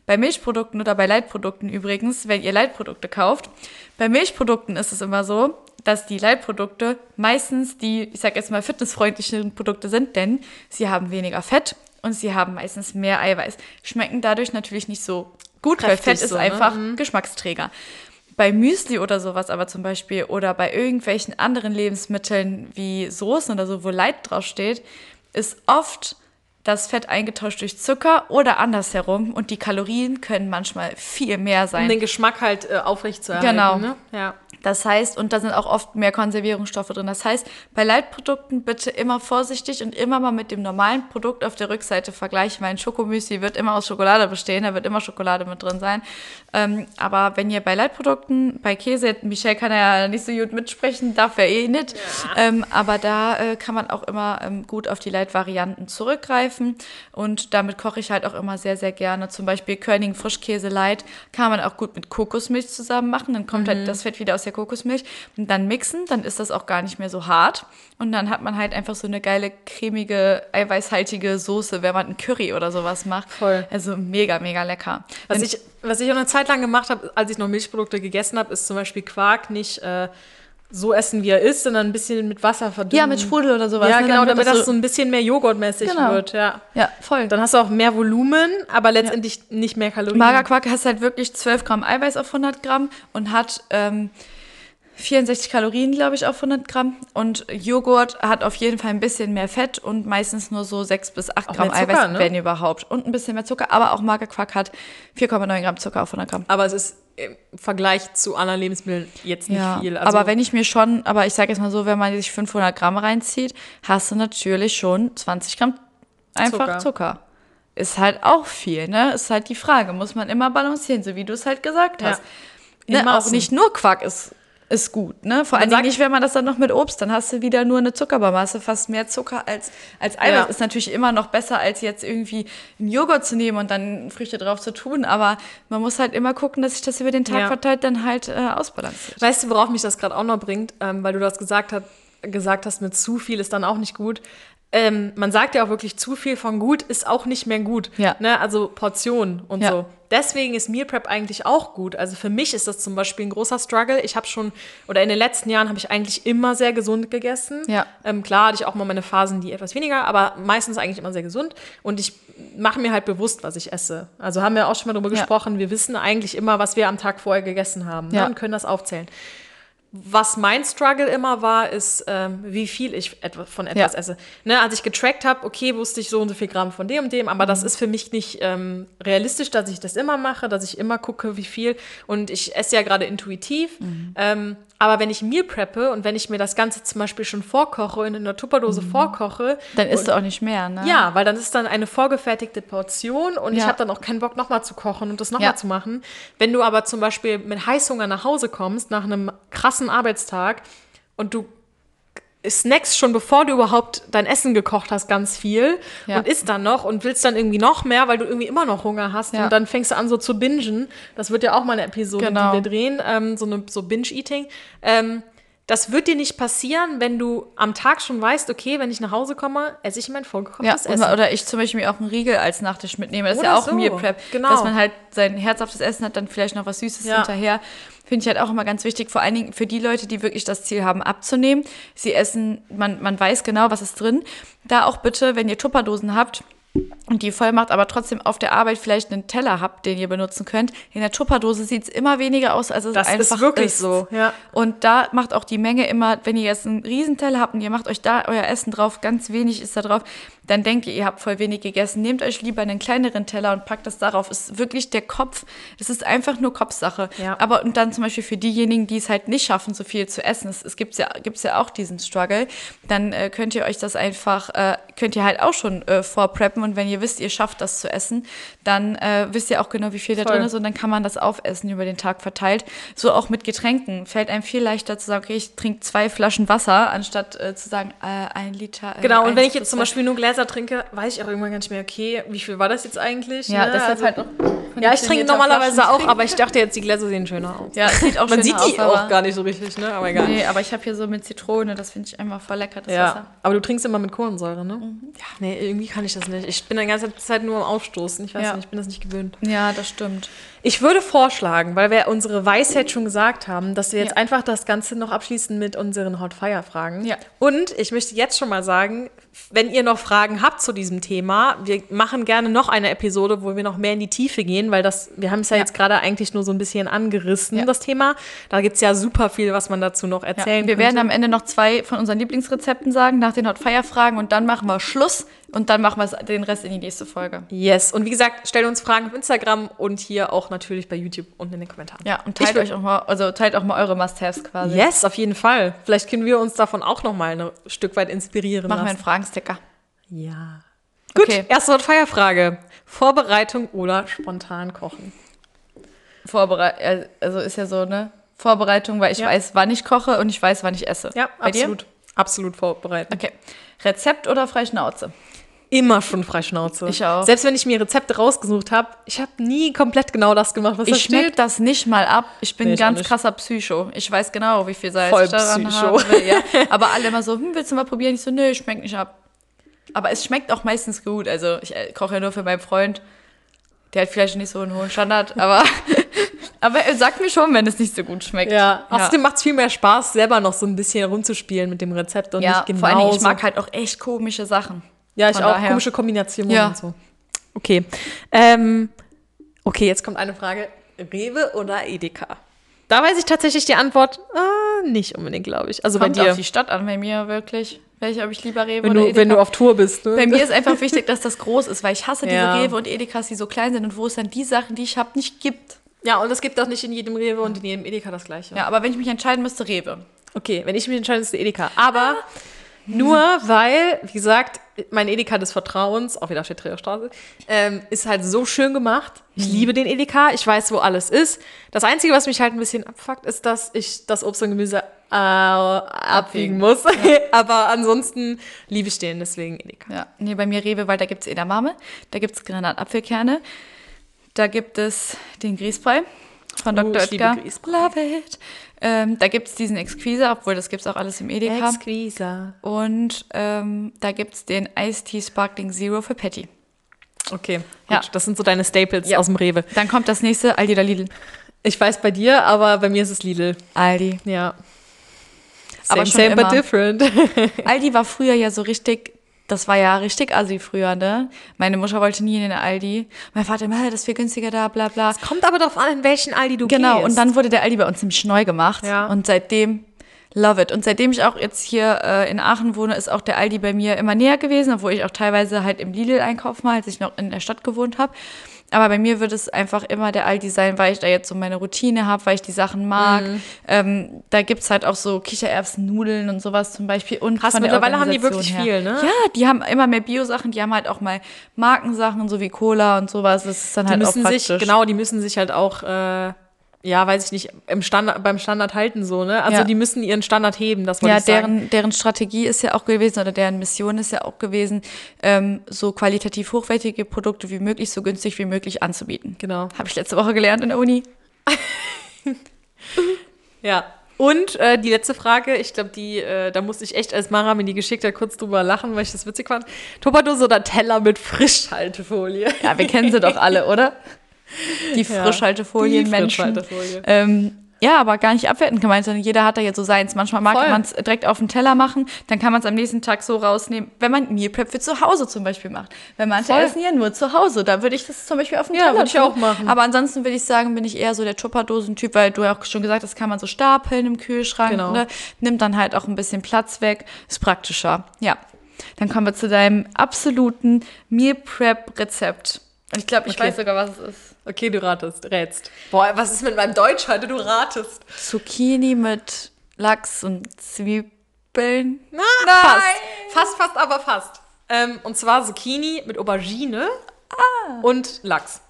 Bei Milchprodukten oder bei Leitprodukten übrigens, wenn ihr Leitprodukte kauft, bei Milchprodukten ist es immer so, dass die Leitprodukte meistens die, ich sag jetzt mal, fitnessfreundlicheren Produkte sind, denn sie haben weniger Fett und sie haben meistens mehr Eiweiß. Schmecken dadurch natürlich nicht so gut, weil Kräftig Fett ist so, ne? einfach Geschmacksträger. Bei Müsli oder sowas aber zum Beispiel oder bei irgendwelchen anderen Lebensmitteln wie Soßen oder so, wo Light draufsteht, ist oft das Fett eingetauscht durch Zucker oder andersherum und die Kalorien können manchmal viel mehr Um sein. den Geschmack halt äh, aufrecht zu erhalten. Genau. Ne? Ja. Das heißt, und da sind auch oft mehr Konservierungsstoffe drin. Das heißt, bei Leitprodukten bitte immer vorsichtig und immer mal mit dem normalen Produkt auf der Rückseite vergleichen, weil ein Schokomüsli wird immer aus Schokolade bestehen, da wird immer Schokolade mit drin sein. Ähm, aber wenn ihr bei Leitprodukten, bei Käse, Michelle kann ja nicht so gut mitsprechen, darf er eh nicht, ähm, aber da äh, kann man auch immer ähm, gut auf die Leitvarianten zurückgreifen und damit koche ich halt auch immer sehr, sehr gerne. Zum Beispiel Körning Frischkäse Light kann man auch gut mit Kokosmilch zusammen machen, dann kommt halt das Fett wieder aus der Kokosmilch und dann mixen, dann ist das auch gar nicht mehr so hart und dann hat man halt einfach so eine geile, cremige, eiweißhaltige Soße, wenn man ein Curry oder sowas macht. Voll. Also mega, mega lecker. Was Wenn- ich, was ich auch eine Zeit lang gemacht habe, als ich noch Milchprodukte gegessen habe, ist zum Beispiel Quark nicht äh, so essen, wie er ist, sondern ein bisschen mit Wasser verdünnen. ja, mit Sprudel oder sowas. Ja, ne? genau, damit das so ein bisschen mehr Joghurtmäßig Genau. wird. Ja. Ja, voll. Dann hast du auch mehr Volumen, aber letztendlich nicht mehr Kalorien. Magerquark hast halt wirklich 12 Gramm Eiweiß auf 100 Gramm und hat ähm, 64 Kalorien, glaube ich, auf 100 Gramm. Und Joghurt hat auf jeden Fall ein bisschen mehr Fett und meistens nur so 6 bis 8 Auch Gramm Zucker, Eiweiß, ne? wenn überhaupt. Und ein bisschen mehr Zucker, aber auch Magerquark hat 4,9 Gramm Zucker auf 100 Gramm. Aber es ist im Vergleich zu anderen Lebensmitteln jetzt nicht Ja, viel. Also, aber wenn ich mir schon, aber ich sage jetzt mal so, wenn man sich 500 Gramm reinzieht, hast du natürlich schon 20 Gramm einfach Zucker. Zucker. Ist halt auch viel, ne? Ist halt die Frage, muss man immer balancieren, so wie du es halt gesagt Ja. hast. In Ne? Auch nicht nur Quark ist, ist gut, ne? Vor allem nicht, wenn man das dann noch mit Obst, dann hast du wieder nur eine Zuckerbarmasse, fast mehr Zucker als, als Eiweiß. Ja. Ist natürlich immer noch besser, als jetzt irgendwie einen Joghurt zu nehmen und dann Früchte drauf zu tun, aber man muss halt immer gucken, dass sich das über den Tag Ja. verteilt dann halt äh, ausbalanciert. Weißt du, worauf mich das gerade auch noch bringt, ähm, weil du das gesagt, hat, gesagt hast, mit zu viel ist dann auch nicht gut. Ähm, man sagt ja auch wirklich, zu viel von gut ist auch nicht mehr gut. Ja. Ne? Also Portionen und Ja. so. Deswegen ist Meal Prep eigentlich auch gut. Also für mich ist das zum Beispiel ein großer Struggle. Ich habe schon, oder in den letzten Jahren habe ich eigentlich immer sehr gesund gegessen. Ja. Ähm, klar hatte ich auch mal meine Phasen, die etwas weniger, aber meistens eigentlich immer sehr gesund. Und ich mache mir halt bewusst, was ich esse. Also haben wir auch schon mal darüber gesprochen. Wir wissen eigentlich immer, was wir am Tag vorher gegessen haben ne? Und können das aufzählen. Was mein Struggle immer war, ist, ähm, wie viel ich etwa, von etwas Ja. esse. Ne, als ich getrackt habe, okay, wusste ich so und so viel Gramm von dem und dem, aber Mhm. das ist für mich nicht ähm, realistisch, dass ich das immer mache, dass ich immer gucke, wie viel. Und ich esse ja gerade intuitiv. Mhm. Ähm, aber wenn ich Meal preppe und wenn ich mir das Ganze zum Beispiel schon vorkoche, in einer Tupperdose vorkoche, Mhm. Dann isst du auch nicht mehr, ne? ja, weil dann ist dann eine vorgefertigte Portion und ich Ja. habe dann auch keinen Bock, nochmal zu kochen und das nochmal Ja. zu machen. Wenn du aber zum Beispiel mit Heißhunger nach Hause kommst, nach einem krassen Arbeitstag und du snackst schon, bevor du überhaupt dein Essen gekocht hast, ganz viel Ja. und isst dann noch und willst dann irgendwie noch mehr, weil du irgendwie immer noch Hunger hast Ja. und dann fängst du an so zu bingen. Das wird ja auch mal eine Episode, Genau. die wir drehen, ähm, so, eine, so Binge-Eating. Ähm, das wird dir nicht passieren, wenn du am Tag schon weißt, okay, wenn ich nach Hause komme, esse ich mein Ja, vorgekochtes und, Essen. oder ich zum Beispiel auch einen Riegel als Nachtisch mitnehme. Das ist Oder ja auch so, Meal Prep. genau. Dass man halt sein herzhaftes Essen hat, dann vielleicht noch was Süßes Ja. hinterher. Finde ich halt auch immer ganz wichtig, vor allen Dingen für die Leute, die wirklich das Ziel haben, abzunehmen. Sie essen, man, man weiß genau, was ist drin. Da auch bitte, wenn ihr Tupperdosen habt, und die voll macht, aber trotzdem auf der Arbeit vielleicht einen Teller habt, den ihr benutzen könnt. In der Tupperdose sieht es immer weniger aus, als es Das ist einfach wirklich ist. so, ja. Und da macht auch die Menge immer, wenn ihr jetzt einen Riesenteller habt und ihr macht euch da euer Essen drauf, ganz wenig ist da drauf, dann denkt ihr, ihr habt voll wenig gegessen. Nehmt euch lieber einen kleineren Teller und packt das darauf. Ist wirklich der Kopf, das ist einfach nur Kopfsache. Ja. Aber und dann zum Beispiel für diejenigen, die es halt nicht schaffen, so viel zu essen, es, es gibt ja, gibt's ja auch diesen Struggle, dann äh, könnt ihr euch das einfach, äh, könnt ihr halt auch schon äh, vorpreppen und wenn ihr wisst, ihr schafft das zu essen, dann äh, wisst ihr auch genau, wie viel da Voll. drin ist und dann kann man das aufessen über den Tag verteilt. So auch mit Getränken fällt einem viel leichter zu sagen, okay, ich trinke zwei Flaschen Wasser, anstatt äh, zu sagen, äh, ein Liter. Äh, Genau, und wenn ich jetzt zum. Beispiel nur Gläser trinke, weiß ich auch irgendwann gar nicht mehr, okay, wie viel war das jetzt eigentlich? Ja, ne? deshalb Also- halt auch. Ja, ich trinke normalerweise auch, aber ich dachte jetzt, die Gläser sehen schöner aus. Ja, sieht auch Man sieht die aus, auch gar nicht so richtig, ne? Aber egal. Nee, aber ich habe hier so mit Zitrone, das finde ich einfach voll lecker, das Ja, Wasser. aber du trinkst immer mit Kohlensäure, ne? Mhm. Ja, nee, irgendwie kann ich das nicht. Ich bin die ganze Zeit nur am Aufstoßen. Ich weiß Ja. nicht, ich bin das nicht gewöhnt. Ja, das stimmt. Ich würde vorschlagen, weil wir unsere Weisheit schon gesagt haben, dass wir jetzt Ja. einfach das Ganze noch abschließen mit unseren Hot Fire Fragen. Ja. Und ich möchte jetzt schon mal sagen, wenn ihr noch Fragen habt zu diesem Thema, wir machen gerne noch eine Episode, wo wir noch mehr in die Tiefe gehen, weil das, wir haben es ja, Ja. jetzt gerade eigentlich nur so ein bisschen angerissen, Ja. das Thema. Da gibt es ja super viel, was man dazu noch Ja. erzählen Wir werden könnte. am Ende noch zwei von unseren Lieblingsrezepten sagen, nach den Hot Fire Fragen und dann machen wir Schluss und dann machen wir den Rest in die nächste Folge. Yes. Und wie gesagt, stellt uns Fragen auf Instagram und hier auch natürlich bei YouTube und in den Kommentaren. Ja, und teilt Ich euch auch mal, also teilt auch mal eure Must-Haves quasi. Yes, auf jeden Fall. Vielleicht können wir uns davon auch noch mal ein Stück weit inspirieren Machen wir einen lassen. Fragensticker. Ja. Gut, Okay. erste Wort Feierfrage. Vorbereitung oder spontan kochen? Vorbereit also ist ja so, ne? Vorbereitung, weil ich Ja. weiß, wann ich koche und ich weiß, wann ich esse. Ja, Bei absolut. Absolut vorbereitet. Dir? Okay. Rezept oder Freischnauze? Immer schon Freischnauze. Ich auch. Selbst wenn ich mir Rezepte rausgesucht habe, ich habe nie komplett genau das gemacht, was da Ich schmecke steht. das nicht mal ab. Ich bin Nee, ein ich ganz krasser Psycho. Ich weiß genau, wie viel Salz Voll ich daran Psycho. will. Ja. Aber alle immer so, hm, willst du mal probieren? Ich so, nö, schmeckt nicht ab. Aber es schmeckt auch meistens gut. Also ich äh, koche ja nur für meinen Freund. Der hat vielleicht nicht so einen hohen Standard, aber, aber er sagt mir schon, wenn es nicht so gut schmeckt. Ja, außerdem macht es viel mehr Spaß, selber noch so ein bisschen rumzuspielen mit dem Rezept und ja nicht genau vor Dingen, ich mag halt auch echt komische Sachen. Ja, ich Von auch. daher. Komische Kombinationen Ja. und so. Okay. Ähm, okay, jetzt kommt eine Frage. Rewe oder Edeka? Da weiß ich tatsächlich die Antwort äh, nicht unbedingt, glaube ich. Also Kommt bei dir, auf die Stadt an, bei mir wirklich. Welche habe ich lieber Rewe wenn oder du, Edeka? wenn du auf Tour bist. Ne? bei mir ist einfach wichtig, dass das groß ist, weil ich hasse diese Ja. Rewe und Edekas, die so klein sind und wo es dann die Sachen, die ich habe, nicht gibt. ja, und es gibt auch nicht in jedem Rewe und in jedem Edeka das gleiche. Ja, aber wenn ich mich entscheiden müsste, Rewe. Okay, wenn ich mich entscheide, ist es Edeka. Aber nur weil, wie gesagt, mein Edeka des Vertrauens, auch wieder steht Straße, ähm, ist halt so schön gemacht. Ich liebe den Edeka, ich weiß, wo alles ist. Das Einzige, was mich halt ein bisschen abfuckt, ist, dass ich das Obst und Gemüse äh, abwiegen muss. Aber ansonsten liebe ich den, deswegen Edeka. Ja, nee, bei mir Rewe, weil da gibt es Edamame, da gibt es Granatapfelkerne, da gibt es den Grießbrei von Oh, Dr. ich liebe Oetker. Love it. Ähm, da gibt es diesen Exquise, obwohl das gibt es auch alles im Edeka. Exquisa. Und ähm, da gibt es den Ice Tea Sparkling Zero für Patty. Okay, gut. Ja. Das sind so deine Staples Ja. aus dem Rewe. Dann kommt das nächste, Aldi oder Lidl. Ich weiß bei dir, aber bei mir ist es Lidl. Aldi. Ja. Aber Same, schon same, but immer. different. Aldi war früher ja so richtig Das war ja richtig assi früher, ne? Meine Mutter wollte nie in den Aldi. Mein Vater immer, "Hä, das ist viel günstiger da, bla bla. Kommt aber darauf an, in welchen Aldi du Genau, gehst. und dann wurde der Aldi bei uns nämlich neu gemacht. Ja. Und seitdem love it. Und seitdem ich auch jetzt hier äh, in Aachen wohne, ist auch der Aldi bei mir immer näher gewesen, obwohl ich auch teilweise halt im Lidl einkaufen war, als ich noch in der Stadt gewohnt habe. Aber bei mir wird es einfach immer der Aldi sein, weil ich da jetzt so meine Routine habe, weil ich die Sachen mag. Mhm. Ähm, da gibt's halt auch so Kichererbsen-Nudeln und sowas zum Beispiel. Und Krass, mittlerweile haben die wirklich her. viel, ne? Ja, die haben immer mehr Bio-Sachen, die haben halt auch mal Markensachen, so wie Cola und sowas. Das ist dann die halt auch praktisch. sich, genau, die müssen sich halt auch, äh, ja, weiß ich nicht, im Standard, beim Standard halten so, ne? Also Ja. die müssen ihren Standard heben, das wollte Ja, ich sagen. deren, deren Strategie ist ja auch gewesen oder deren Mission ist ja auch gewesen, ähm, so qualitativ hochwertige Produkte wie möglich, so günstig wie möglich anzubieten. Genau. Habe ich letzte Woche gelernt in der Uni. Ja. Und äh, die letzte Frage, ich glaube, die, äh, da musste ich echt, als Mara mir die geschickt hat, kurz drüber lachen, weil ich das witzig fand. Tupperdose oder Teller mit Frischhaltefolie? Ja, wir kennen sie doch alle, oder? Die Ja, Frischhaltefolien-Menschen. die Frischhaltefolie. Ähm, ja, aber gar nicht abwertend gemeint, sondern jeder hat da jetzt so seins. Manchmal mag man es direkt auf den Teller machen, dann kann man es am nächsten Tag so rausnehmen, wenn man Meal Prep für zu Hause zum Beispiel macht. Wenn manche Voll. essen ja nur zu Hause, da würde ich das zum Beispiel auf den Ja, Teller würde ich auch machen. Aber ansonsten würde ich sagen, bin ich eher so der Tupperdosen-Typ, weil du ja auch schon gesagt hast, kann man so stapeln im Kühlschrank. Genau. Ne? Nimmt dann halt auch ein bisschen Platz weg, ist praktischer. Ja. Dann kommen wir zu deinem absoluten Meal Prep-Rezept. Ich glaube, ich Okay. weiß sogar, was es ist. Okay, du ratest, rätst. Boah, was ist mit meinem Deutsch heute? Du ratest. Zucchini mit Lachs und Zwiebeln. Na, fast. Fast, fast, aber fast. Ähm, und zwar Zucchini mit Aubergine Ah. und Lachs.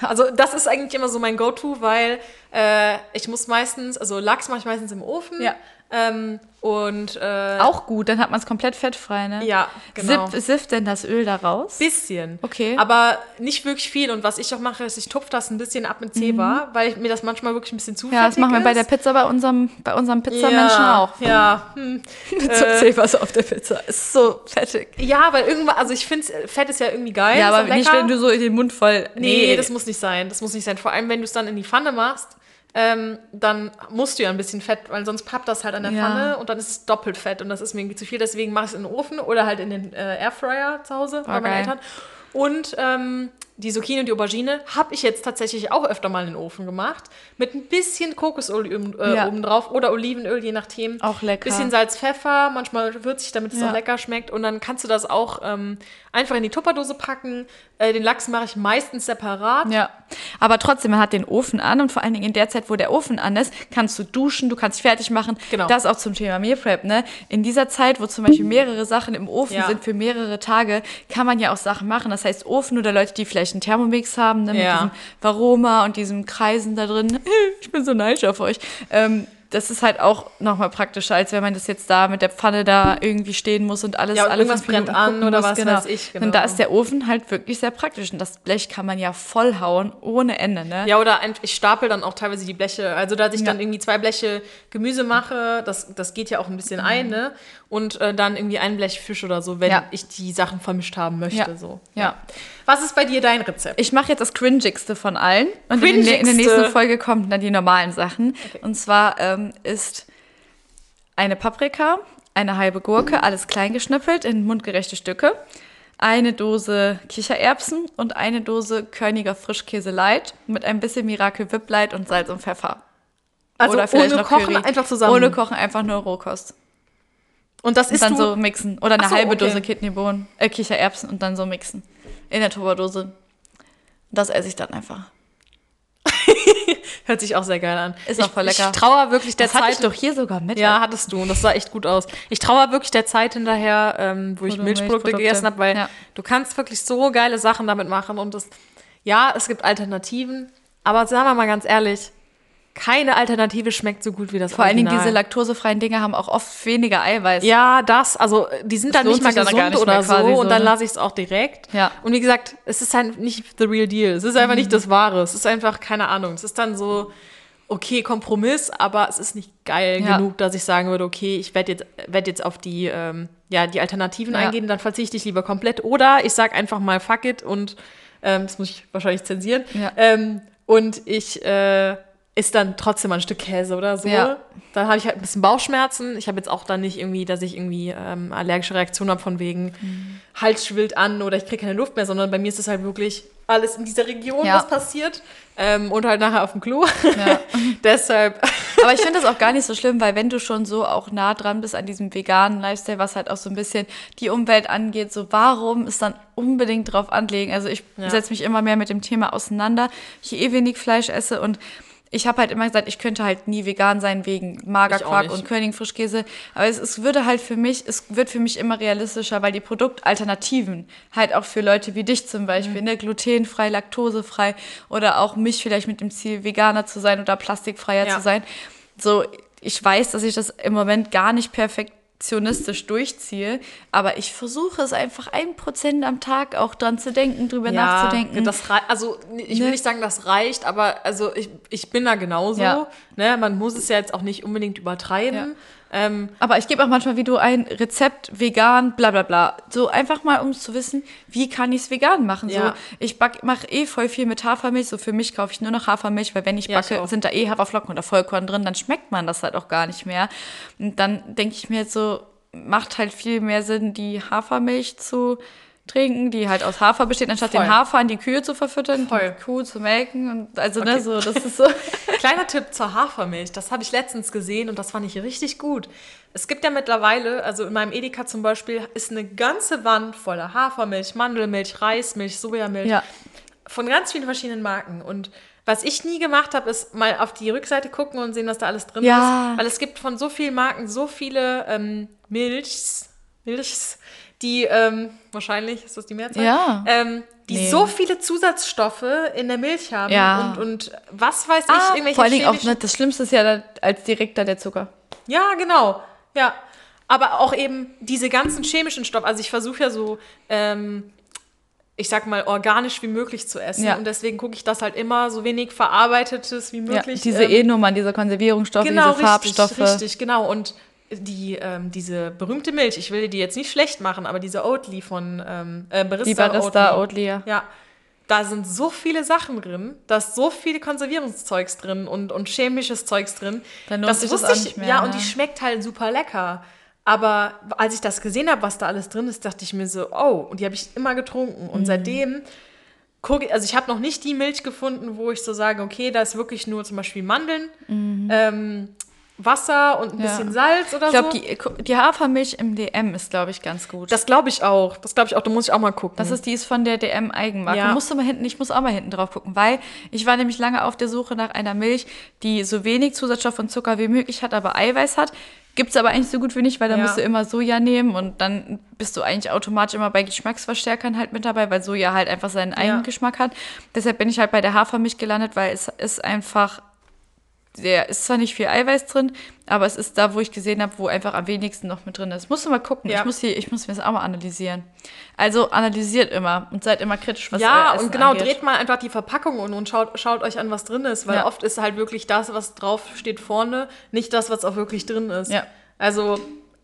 Also das ist eigentlich immer so mein Go-To, weil äh, ich muss meistens, also Lachs mache ich meistens im Ofen. Ja. Ähm, und äh, Auch gut, dann hat man es komplett fettfrei, ne? Ja, genau. Sift, sift denn das Öl da raus? bisschen. Okay. Aber nicht wirklich viel. Und was ich auch mache, ist, ich tupfe das ein bisschen ab mit Zebra, weil mir das manchmal wirklich ein bisschen zu Mhm. Ja, das machen wir bei der ist. Pizza bei unserem, bei unserem Pizzamenschen ja, auch. Ja, hm. Mit so Zebras auf der Pizza. Ist so fettig. ja, weil irgendwann, also ich finde, Fett ist ja irgendwie geil. Ja, ist aber nicht, wenn du so in den Mund voll. Nee, das muss nicht sein. Das muss nicht sein. Vor allem, wenn du es dann in die Pfanne machst, ähm, dann musst du ja ein bisschen Fett, weil sonst pappt das halt an der Ja. Pfanne und dann ist es doppelt Fett und das ist mir irgendwie zu viel. Deswegen mache ich es in den Ofen oder halt in den äh, Airfryer zu Hause bei meinen. Eltern. Und ähm, die Zucchini und die Aubergine habe ich jetzt tatsächlich auch öfter mal in den Ofen gemacht. Mit ein bisschen Kokosöl äh, Ja. oben drauf oder Olivenöl, je nachdem. Auch lecker. Bisschen Salz, Pfeffer, manchmal würzig, damit es Ja. auch lecker schmeckt. Und dann kannst du das auch ähm, einfach in die Tupperdose packen. Äh, den Lachs mache ich meistens separat. Ja, aber trotzdem, man hat den Ofen an und vor allen Dingen in der Zeit, wo der Ofen an ist, kannst du duschen, du kannst fertig machen. Genau. Das auch zum Thema Meal Prep, ne? In dieser Zeit, wo zum Beispiel mehrere Sachen im Ofen Ja. sind für mehrere Tage, kann man ja auch Sachen machen. Das heißt, Ofen oder Leute, die vielleicht einen Thermomix haben, ne? Mit Ja. diesem Varoma und diesem Kreisen da drin. Ich bin so neidisch auf euch. Ähm, das ist halt auch nochmal praktischer, als wenn man das jetzt da mit der Pfanne da irgendwie stehen muss und alles, Ja, und alle irgendwas fünf Minuten brennt an oder muss. was genau. weiß ich, genau. da ist der Ofen halt wirklich sehr praktisch und das Blech kann man ja vollhauen ohne Ende, ne? Ja, oder ich stapel dann auch teilweise die Bleche. Also, dass ich Ja. dann irgendwie zwei Bleche Gemüse mache, das, das geht ja auch ein bisschen ein, ne? Und äh, dann irgendwie ein Blech Fisch oder so, wenn Ja. ich die Sachen vermischt haben möchte. Ja. So. Ja. Was ist bei dir dein Rezept? Ich mache jetzt das Cringigste von allen. Und in, der- in der nächsten Folge kommen dann die normalen Sachen. Und zwar ähm, ist eine Paprika, eine halbe Gurke, alles klein geschnippelt in mundgerechte Stücke, eine Dose Kichererbsen und eine Dose Körniger Frischkäse Light mit ein bisschen Miracle Whip Light und Salz und Pfeffer. Also Oder vielleicht ohne noch Kochen, Curry. einfach zusammen. Ohne Kochen, einfach nur Rohkost. Und das ist dann so mixen. Oder eine so, halbe okay. Dose Kidneybohnen, äh, Kichererbsen und dann so mixen. In der Tupperdose. Das esse ich dann einfach. hört sich auch sehr geil an. Ist ich, auch voll lecker. Ich trauere wirklich der Das hatte ich Zeit. doch hier sogar mit. Ja, hattest du. Und das sah echt gut aus. Ich trauere wirklich der Zeit hinterher, ähm, wo ich du Milchprodukte, Milchprodukte- gegessen habe, weil ja. du kannst wirklich so geile Sachen damit machen. Und das, ja, es gibt Alternativen. Aber sagen wir mal ganz ehrlich, keine Alternative schmeckt so gut wie das Vor allen Dingen Original. diese laktosefreien Dinge haben auch oft weniger Eiweiß. Ja, das, also die sind Das dann nicht mal gesund nicht oder so und dann ne? lasse ich es auch direkt. Ja. Und wie gesagt, es ist halt nicht the real deal. Es ist einfach nicht das Wahre. Es ist einfach, keine Ahnung, es ist dann so, okay, Kompromiss, aber es ist nicht geil Ja. genug, dass ich sagen würde, okay, ich werde jetzt, werd jetzt auf die, ähm, ja, die Alternativen Ja. eingehen, dann verzichte ich lieber komplett. Oder ich sage einfach mal fuck it und ähm, das muss ich wahrscheinlich zensieren. Ja. Ähm, und ich, äh, ist dann trotzdem mal ein Stück Käse oder so. Ja. Dann habe ich halt ein bisschen Bauchschmerzen. Ich habe jetzt auch dann nicht irgendwie, dass ich irgendwie ähm, allergische Reaktionen habe von wegen Mhm. Hals schwillt an oder ich kriege keine Luft mehr, sondern bei mir ist es halt wirklich alles in dieser Region, Ja. was passiert. Ähm, und halt nachher auf dem Klo. Ja. Deshalb. Aber ich finde das auch gar nicht so schlimm, weil wenn du schon so auch nah dran bist an diesem veganen Lifestyle, was halt auch so ein bisschen die Umwelt angeht, so warum es dann unbedingt drauf anlegen? Also ich setze mich immer mehr mit dem Thema auseinander. Ich eh wenig Fleisch esse und ich habe halt immer gesagt, ich könnte halt nie vegan sein wegen Magerquark und König Frischkäse. Aber es, es würde halt für mich, es wird für mich immer realistischer, weil die Produktalternativen halt auch für Leute wie dich zum Beispiel, ne, glutenfrei, laktosefrei oder auch mich vielleicht mit dem Ziel, Veganer zu sein oder plastikfreier Ja. zu sein. So, ich weiß, dass ich das im Moment gar nicht perfektionistisch durchziehe, aber ich versuche es einfach ein Prozent am Tag auch dran zu denken, drüber nachzudenken. Das rei- also ich will Ne? nicht sagen, das reicht, aber also ich, ich bin da genauso. Ja. Ne? Man muss es ja jetzt auch nicht unbedingt übertreiben. Ähm, Aber ich gebe auch manchmal wie du ein Rezept vegan, bla bla bla. So einfach mal, um zu wissen, wie kann ich es vegan machen. Ja. So, ich mache eh voll viel mit Hafermilch. So für mich kaufe ich nur noch Hafermilch, weil wenn ich Ja, ich backe, sind da eh Haferflocken oder Vollkorn drin, dann schmeckt man das halt auch gar nicht mehr. Und dann denke ich mir jetzt so, macht halt viel mehr Sinn, die Hafermilch zu trinken, die halt aus Hafer besteht, anstatt Voll. den Hafer an die Kühe zu verfüttern, Voll. die Kuh zu melken. Und also, ne, Okay. so, das ist so. Kleiner Tipp zur Hafermilch. Das habe ich letztens gesehen und das fand ich richtig gut. Es gibt ja mittlerweile, also in meinem Edeka zum Beispiel, ist eine ganze Wand voller Hafermilch, Mandelmilch, Reismilch, Sojamilch. Ja. Von ganz vielen verschiedenen Marken. Und was ich nie gemacht habe, ist mal auf die Rückseite gucken und sehen, was da alles drin Ja. ist. Weil es gibt von so vielen Marken so viele ähm, Milchs, Milchs, die, ähm, wahrscheinlich ist das die Mehrzahl, Ja. ähm, die Nee. so viele Zusatzstoffe in der Milch haben Ja. und, und was weiß ich, Ah, irgendwelche vor allen Dingen auch, ne, das Schlimmste ist ja dann als direkter der Zucker. Ja, genau. Ja. Aber auch eben diese ganzen chemischen Stoffe. Also ich versuche ja so, ähm, ich sag mal, organisch wie möglich zu essen. Ja. Und deswegen gucke ich das halt immer so wenig verarbeitetes wie Ja, möglich. diese ähm, E-Nummern, diese Konservierungsstoffe, genau, diese Farbstoffe. Richtig, richtig, genau. Und die, ähm, diese berühmte Milch, ich will die jetzt nicht schlecht machen, aber diese Oatly von ähm, äh, Barista, Die Barista Oatly. Oatly, ja. Ja, da sind so viele Sachen drin, da ist so viel Konservierungszeugs drin und, und chemisches Zeugs drin. Dann lohnt sich das wusste auch ich, nicht mehr, Ja, ne? und die schmeckt halt super lecker. Aber als ich das gesehen habe, was da alles drin ist, dachte ich mir so, oh, und die habe ich immer getrunken. Mhm. Und seitdem gucke also ich habe noch nicht die Milch gefunden, wo ich so sage, okay, da ist wirklich nur zum Beispiel Mandeln, ähm, Wasser und ein. Ja. bisschen Salz oder Ich glaube, so. die, die Hafermilch im DM ist, glaube ich, ganz gut. das glaube ich auch. Das glaube ich auch. Da muss ich auch mal gucken. Das ist die ist von der DM Eigenmarke. Ja. Musst du mal hinten, ich muss auch mal hinten drauf gucken, weil ich war nämlich lange auf der Suche nach einer Milch, die so wenig Zusatzstoff und Zucker wie möglich hat, aber Eiweiß hat. Gibt es aber eigentlich so gut wie nicht, weil da Ja. musst du immer Soja nehmen und dann bist du eigentlich automatisch immer bei Geschmacksverstärkern halt mit dabei, weil Soja halt einfach seinen eigenen Geschmack hat. Deshalb bin ich halt bei der Hafermilch gelandet, weil es ist einfach sehr, ist zwar nicht viel Eiweiß drin, aber es ist da, wo ich gesehen habe, wo einfach am wenigsten noch mit drin ist. Musst du mal gucken. Ja. Ich muss hier, ich muss mir das auch mal analysieren. Also analysiert immer und seid immer kritisch, was ja, Essen und genau, angeht. dreht mal einfach die Verpackung und, und schaut, schaut euch an, was drin ist, weil Ja. oft ist halt wirklich das, was drauf steht vorne, nicht das, was auch wirklich drin ist. Ja. Also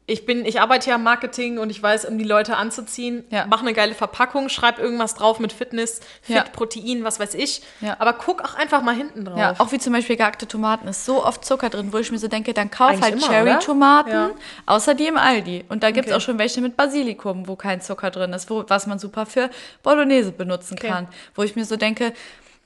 ich bin, ich arbeite ja im Marketing und ich weiß, um die Leute anzuziehen, Ja. mach eine geile Verpackung, schreib irgendwas drauf mit Fitness, Fit, Ja. Protein, was weiß ich. Ja. Aber guck auch einfach mal hinten drauf. Ja, auch wie zum Beispiel gehackte Tomaten ist so oft Zucker drin, wo ich mir so denke, dann kauf Eigentlich halt Cherry-Tomaten, außer die im Aldi. Und da gibt es Okay. auch schon welche mit Basilikum, wo kein Zucker drin ist, wo, was man super für Bolognese benutzen Okay. kann. Wo ich mir so denke,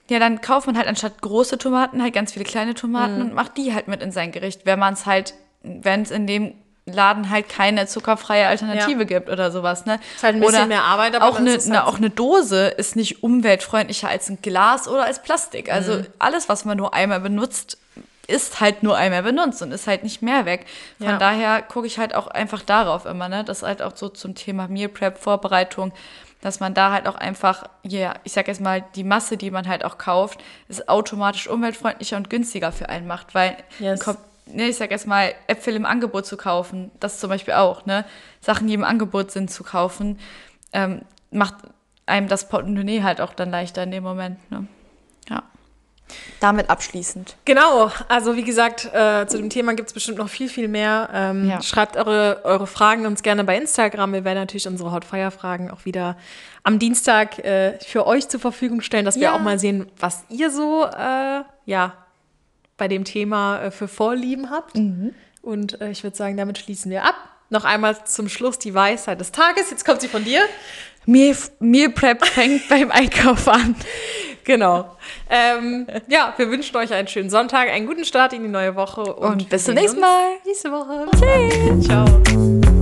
ja, dann kauft man halt anstatt große Tomaten halt ganz viele kleine Tomaten Mhm. und macht die halt mit in sein Gericht, wenn man es halt, wenn es in dem Laden halt keine zuckerfreie Alternative Ja. gibt oder sowas, ne? Ist halt ein bisschen mehr Arbeit, aber auch eine, eine, halt auch eine Dose ist nicht umweltfreundlicher als ein Glas oder als Plastik. Also Mhm. alles, was man nur einmal benutzt, ist halt nur einmal benutzt und ist halt nicht mehr weg. Von Ja. daher gucke ich halt auch einfach darauf immer, ne? Das halt auch so zum Thema Meal Prep, Vorbereitung, dass man da halt auch einfach, ja, ich sag jetzt mal, die Masse, die man halt auch kauft, ist automatisch umweltfreundlicher und günstiger für einen macht, weil Yes. kommt, ne, ich sag jetzt mal, Äpfel im Angebot zu kaufen, das zum Beispiel auch, ne? Sachen, die im Angebot sind, zu kaufen, ähm, macht einem das Portemonnaie halt auch dann leichter in dem Moment, ne? Ja. Damit abschließend. Genau, also wie gesagt, äh, zu dem Thema gibt es bestimmt noch viel, viel mehr. Ähm, Ja. Schreibt eure, eure Fragen uns gerne bei Instagram. Wir werden natürlich unsere Hot-Fire-Fragen auch wieder am Dienstag äh, für euch zur Verfügung stellen, dass wir Ja. auch mal sehen, was ihr so, äh, ja, bei dem Thema äh, für Vorlieben habt. Und äh, ich würde sagen, damit schließen wir ab. Noch einmal zum Schluss die Weisheit des Tages. Jetzt kommt sie von dir. Meal, Meal Prep fängt beim Einkauf an. Genau. Ähm, ja, wir wünschen euch einen schönen Sonntag, einen guten Start in die neue Woche Und bis wir zum nächsten Mal. Nächste Woche. Tschüss. Ciao.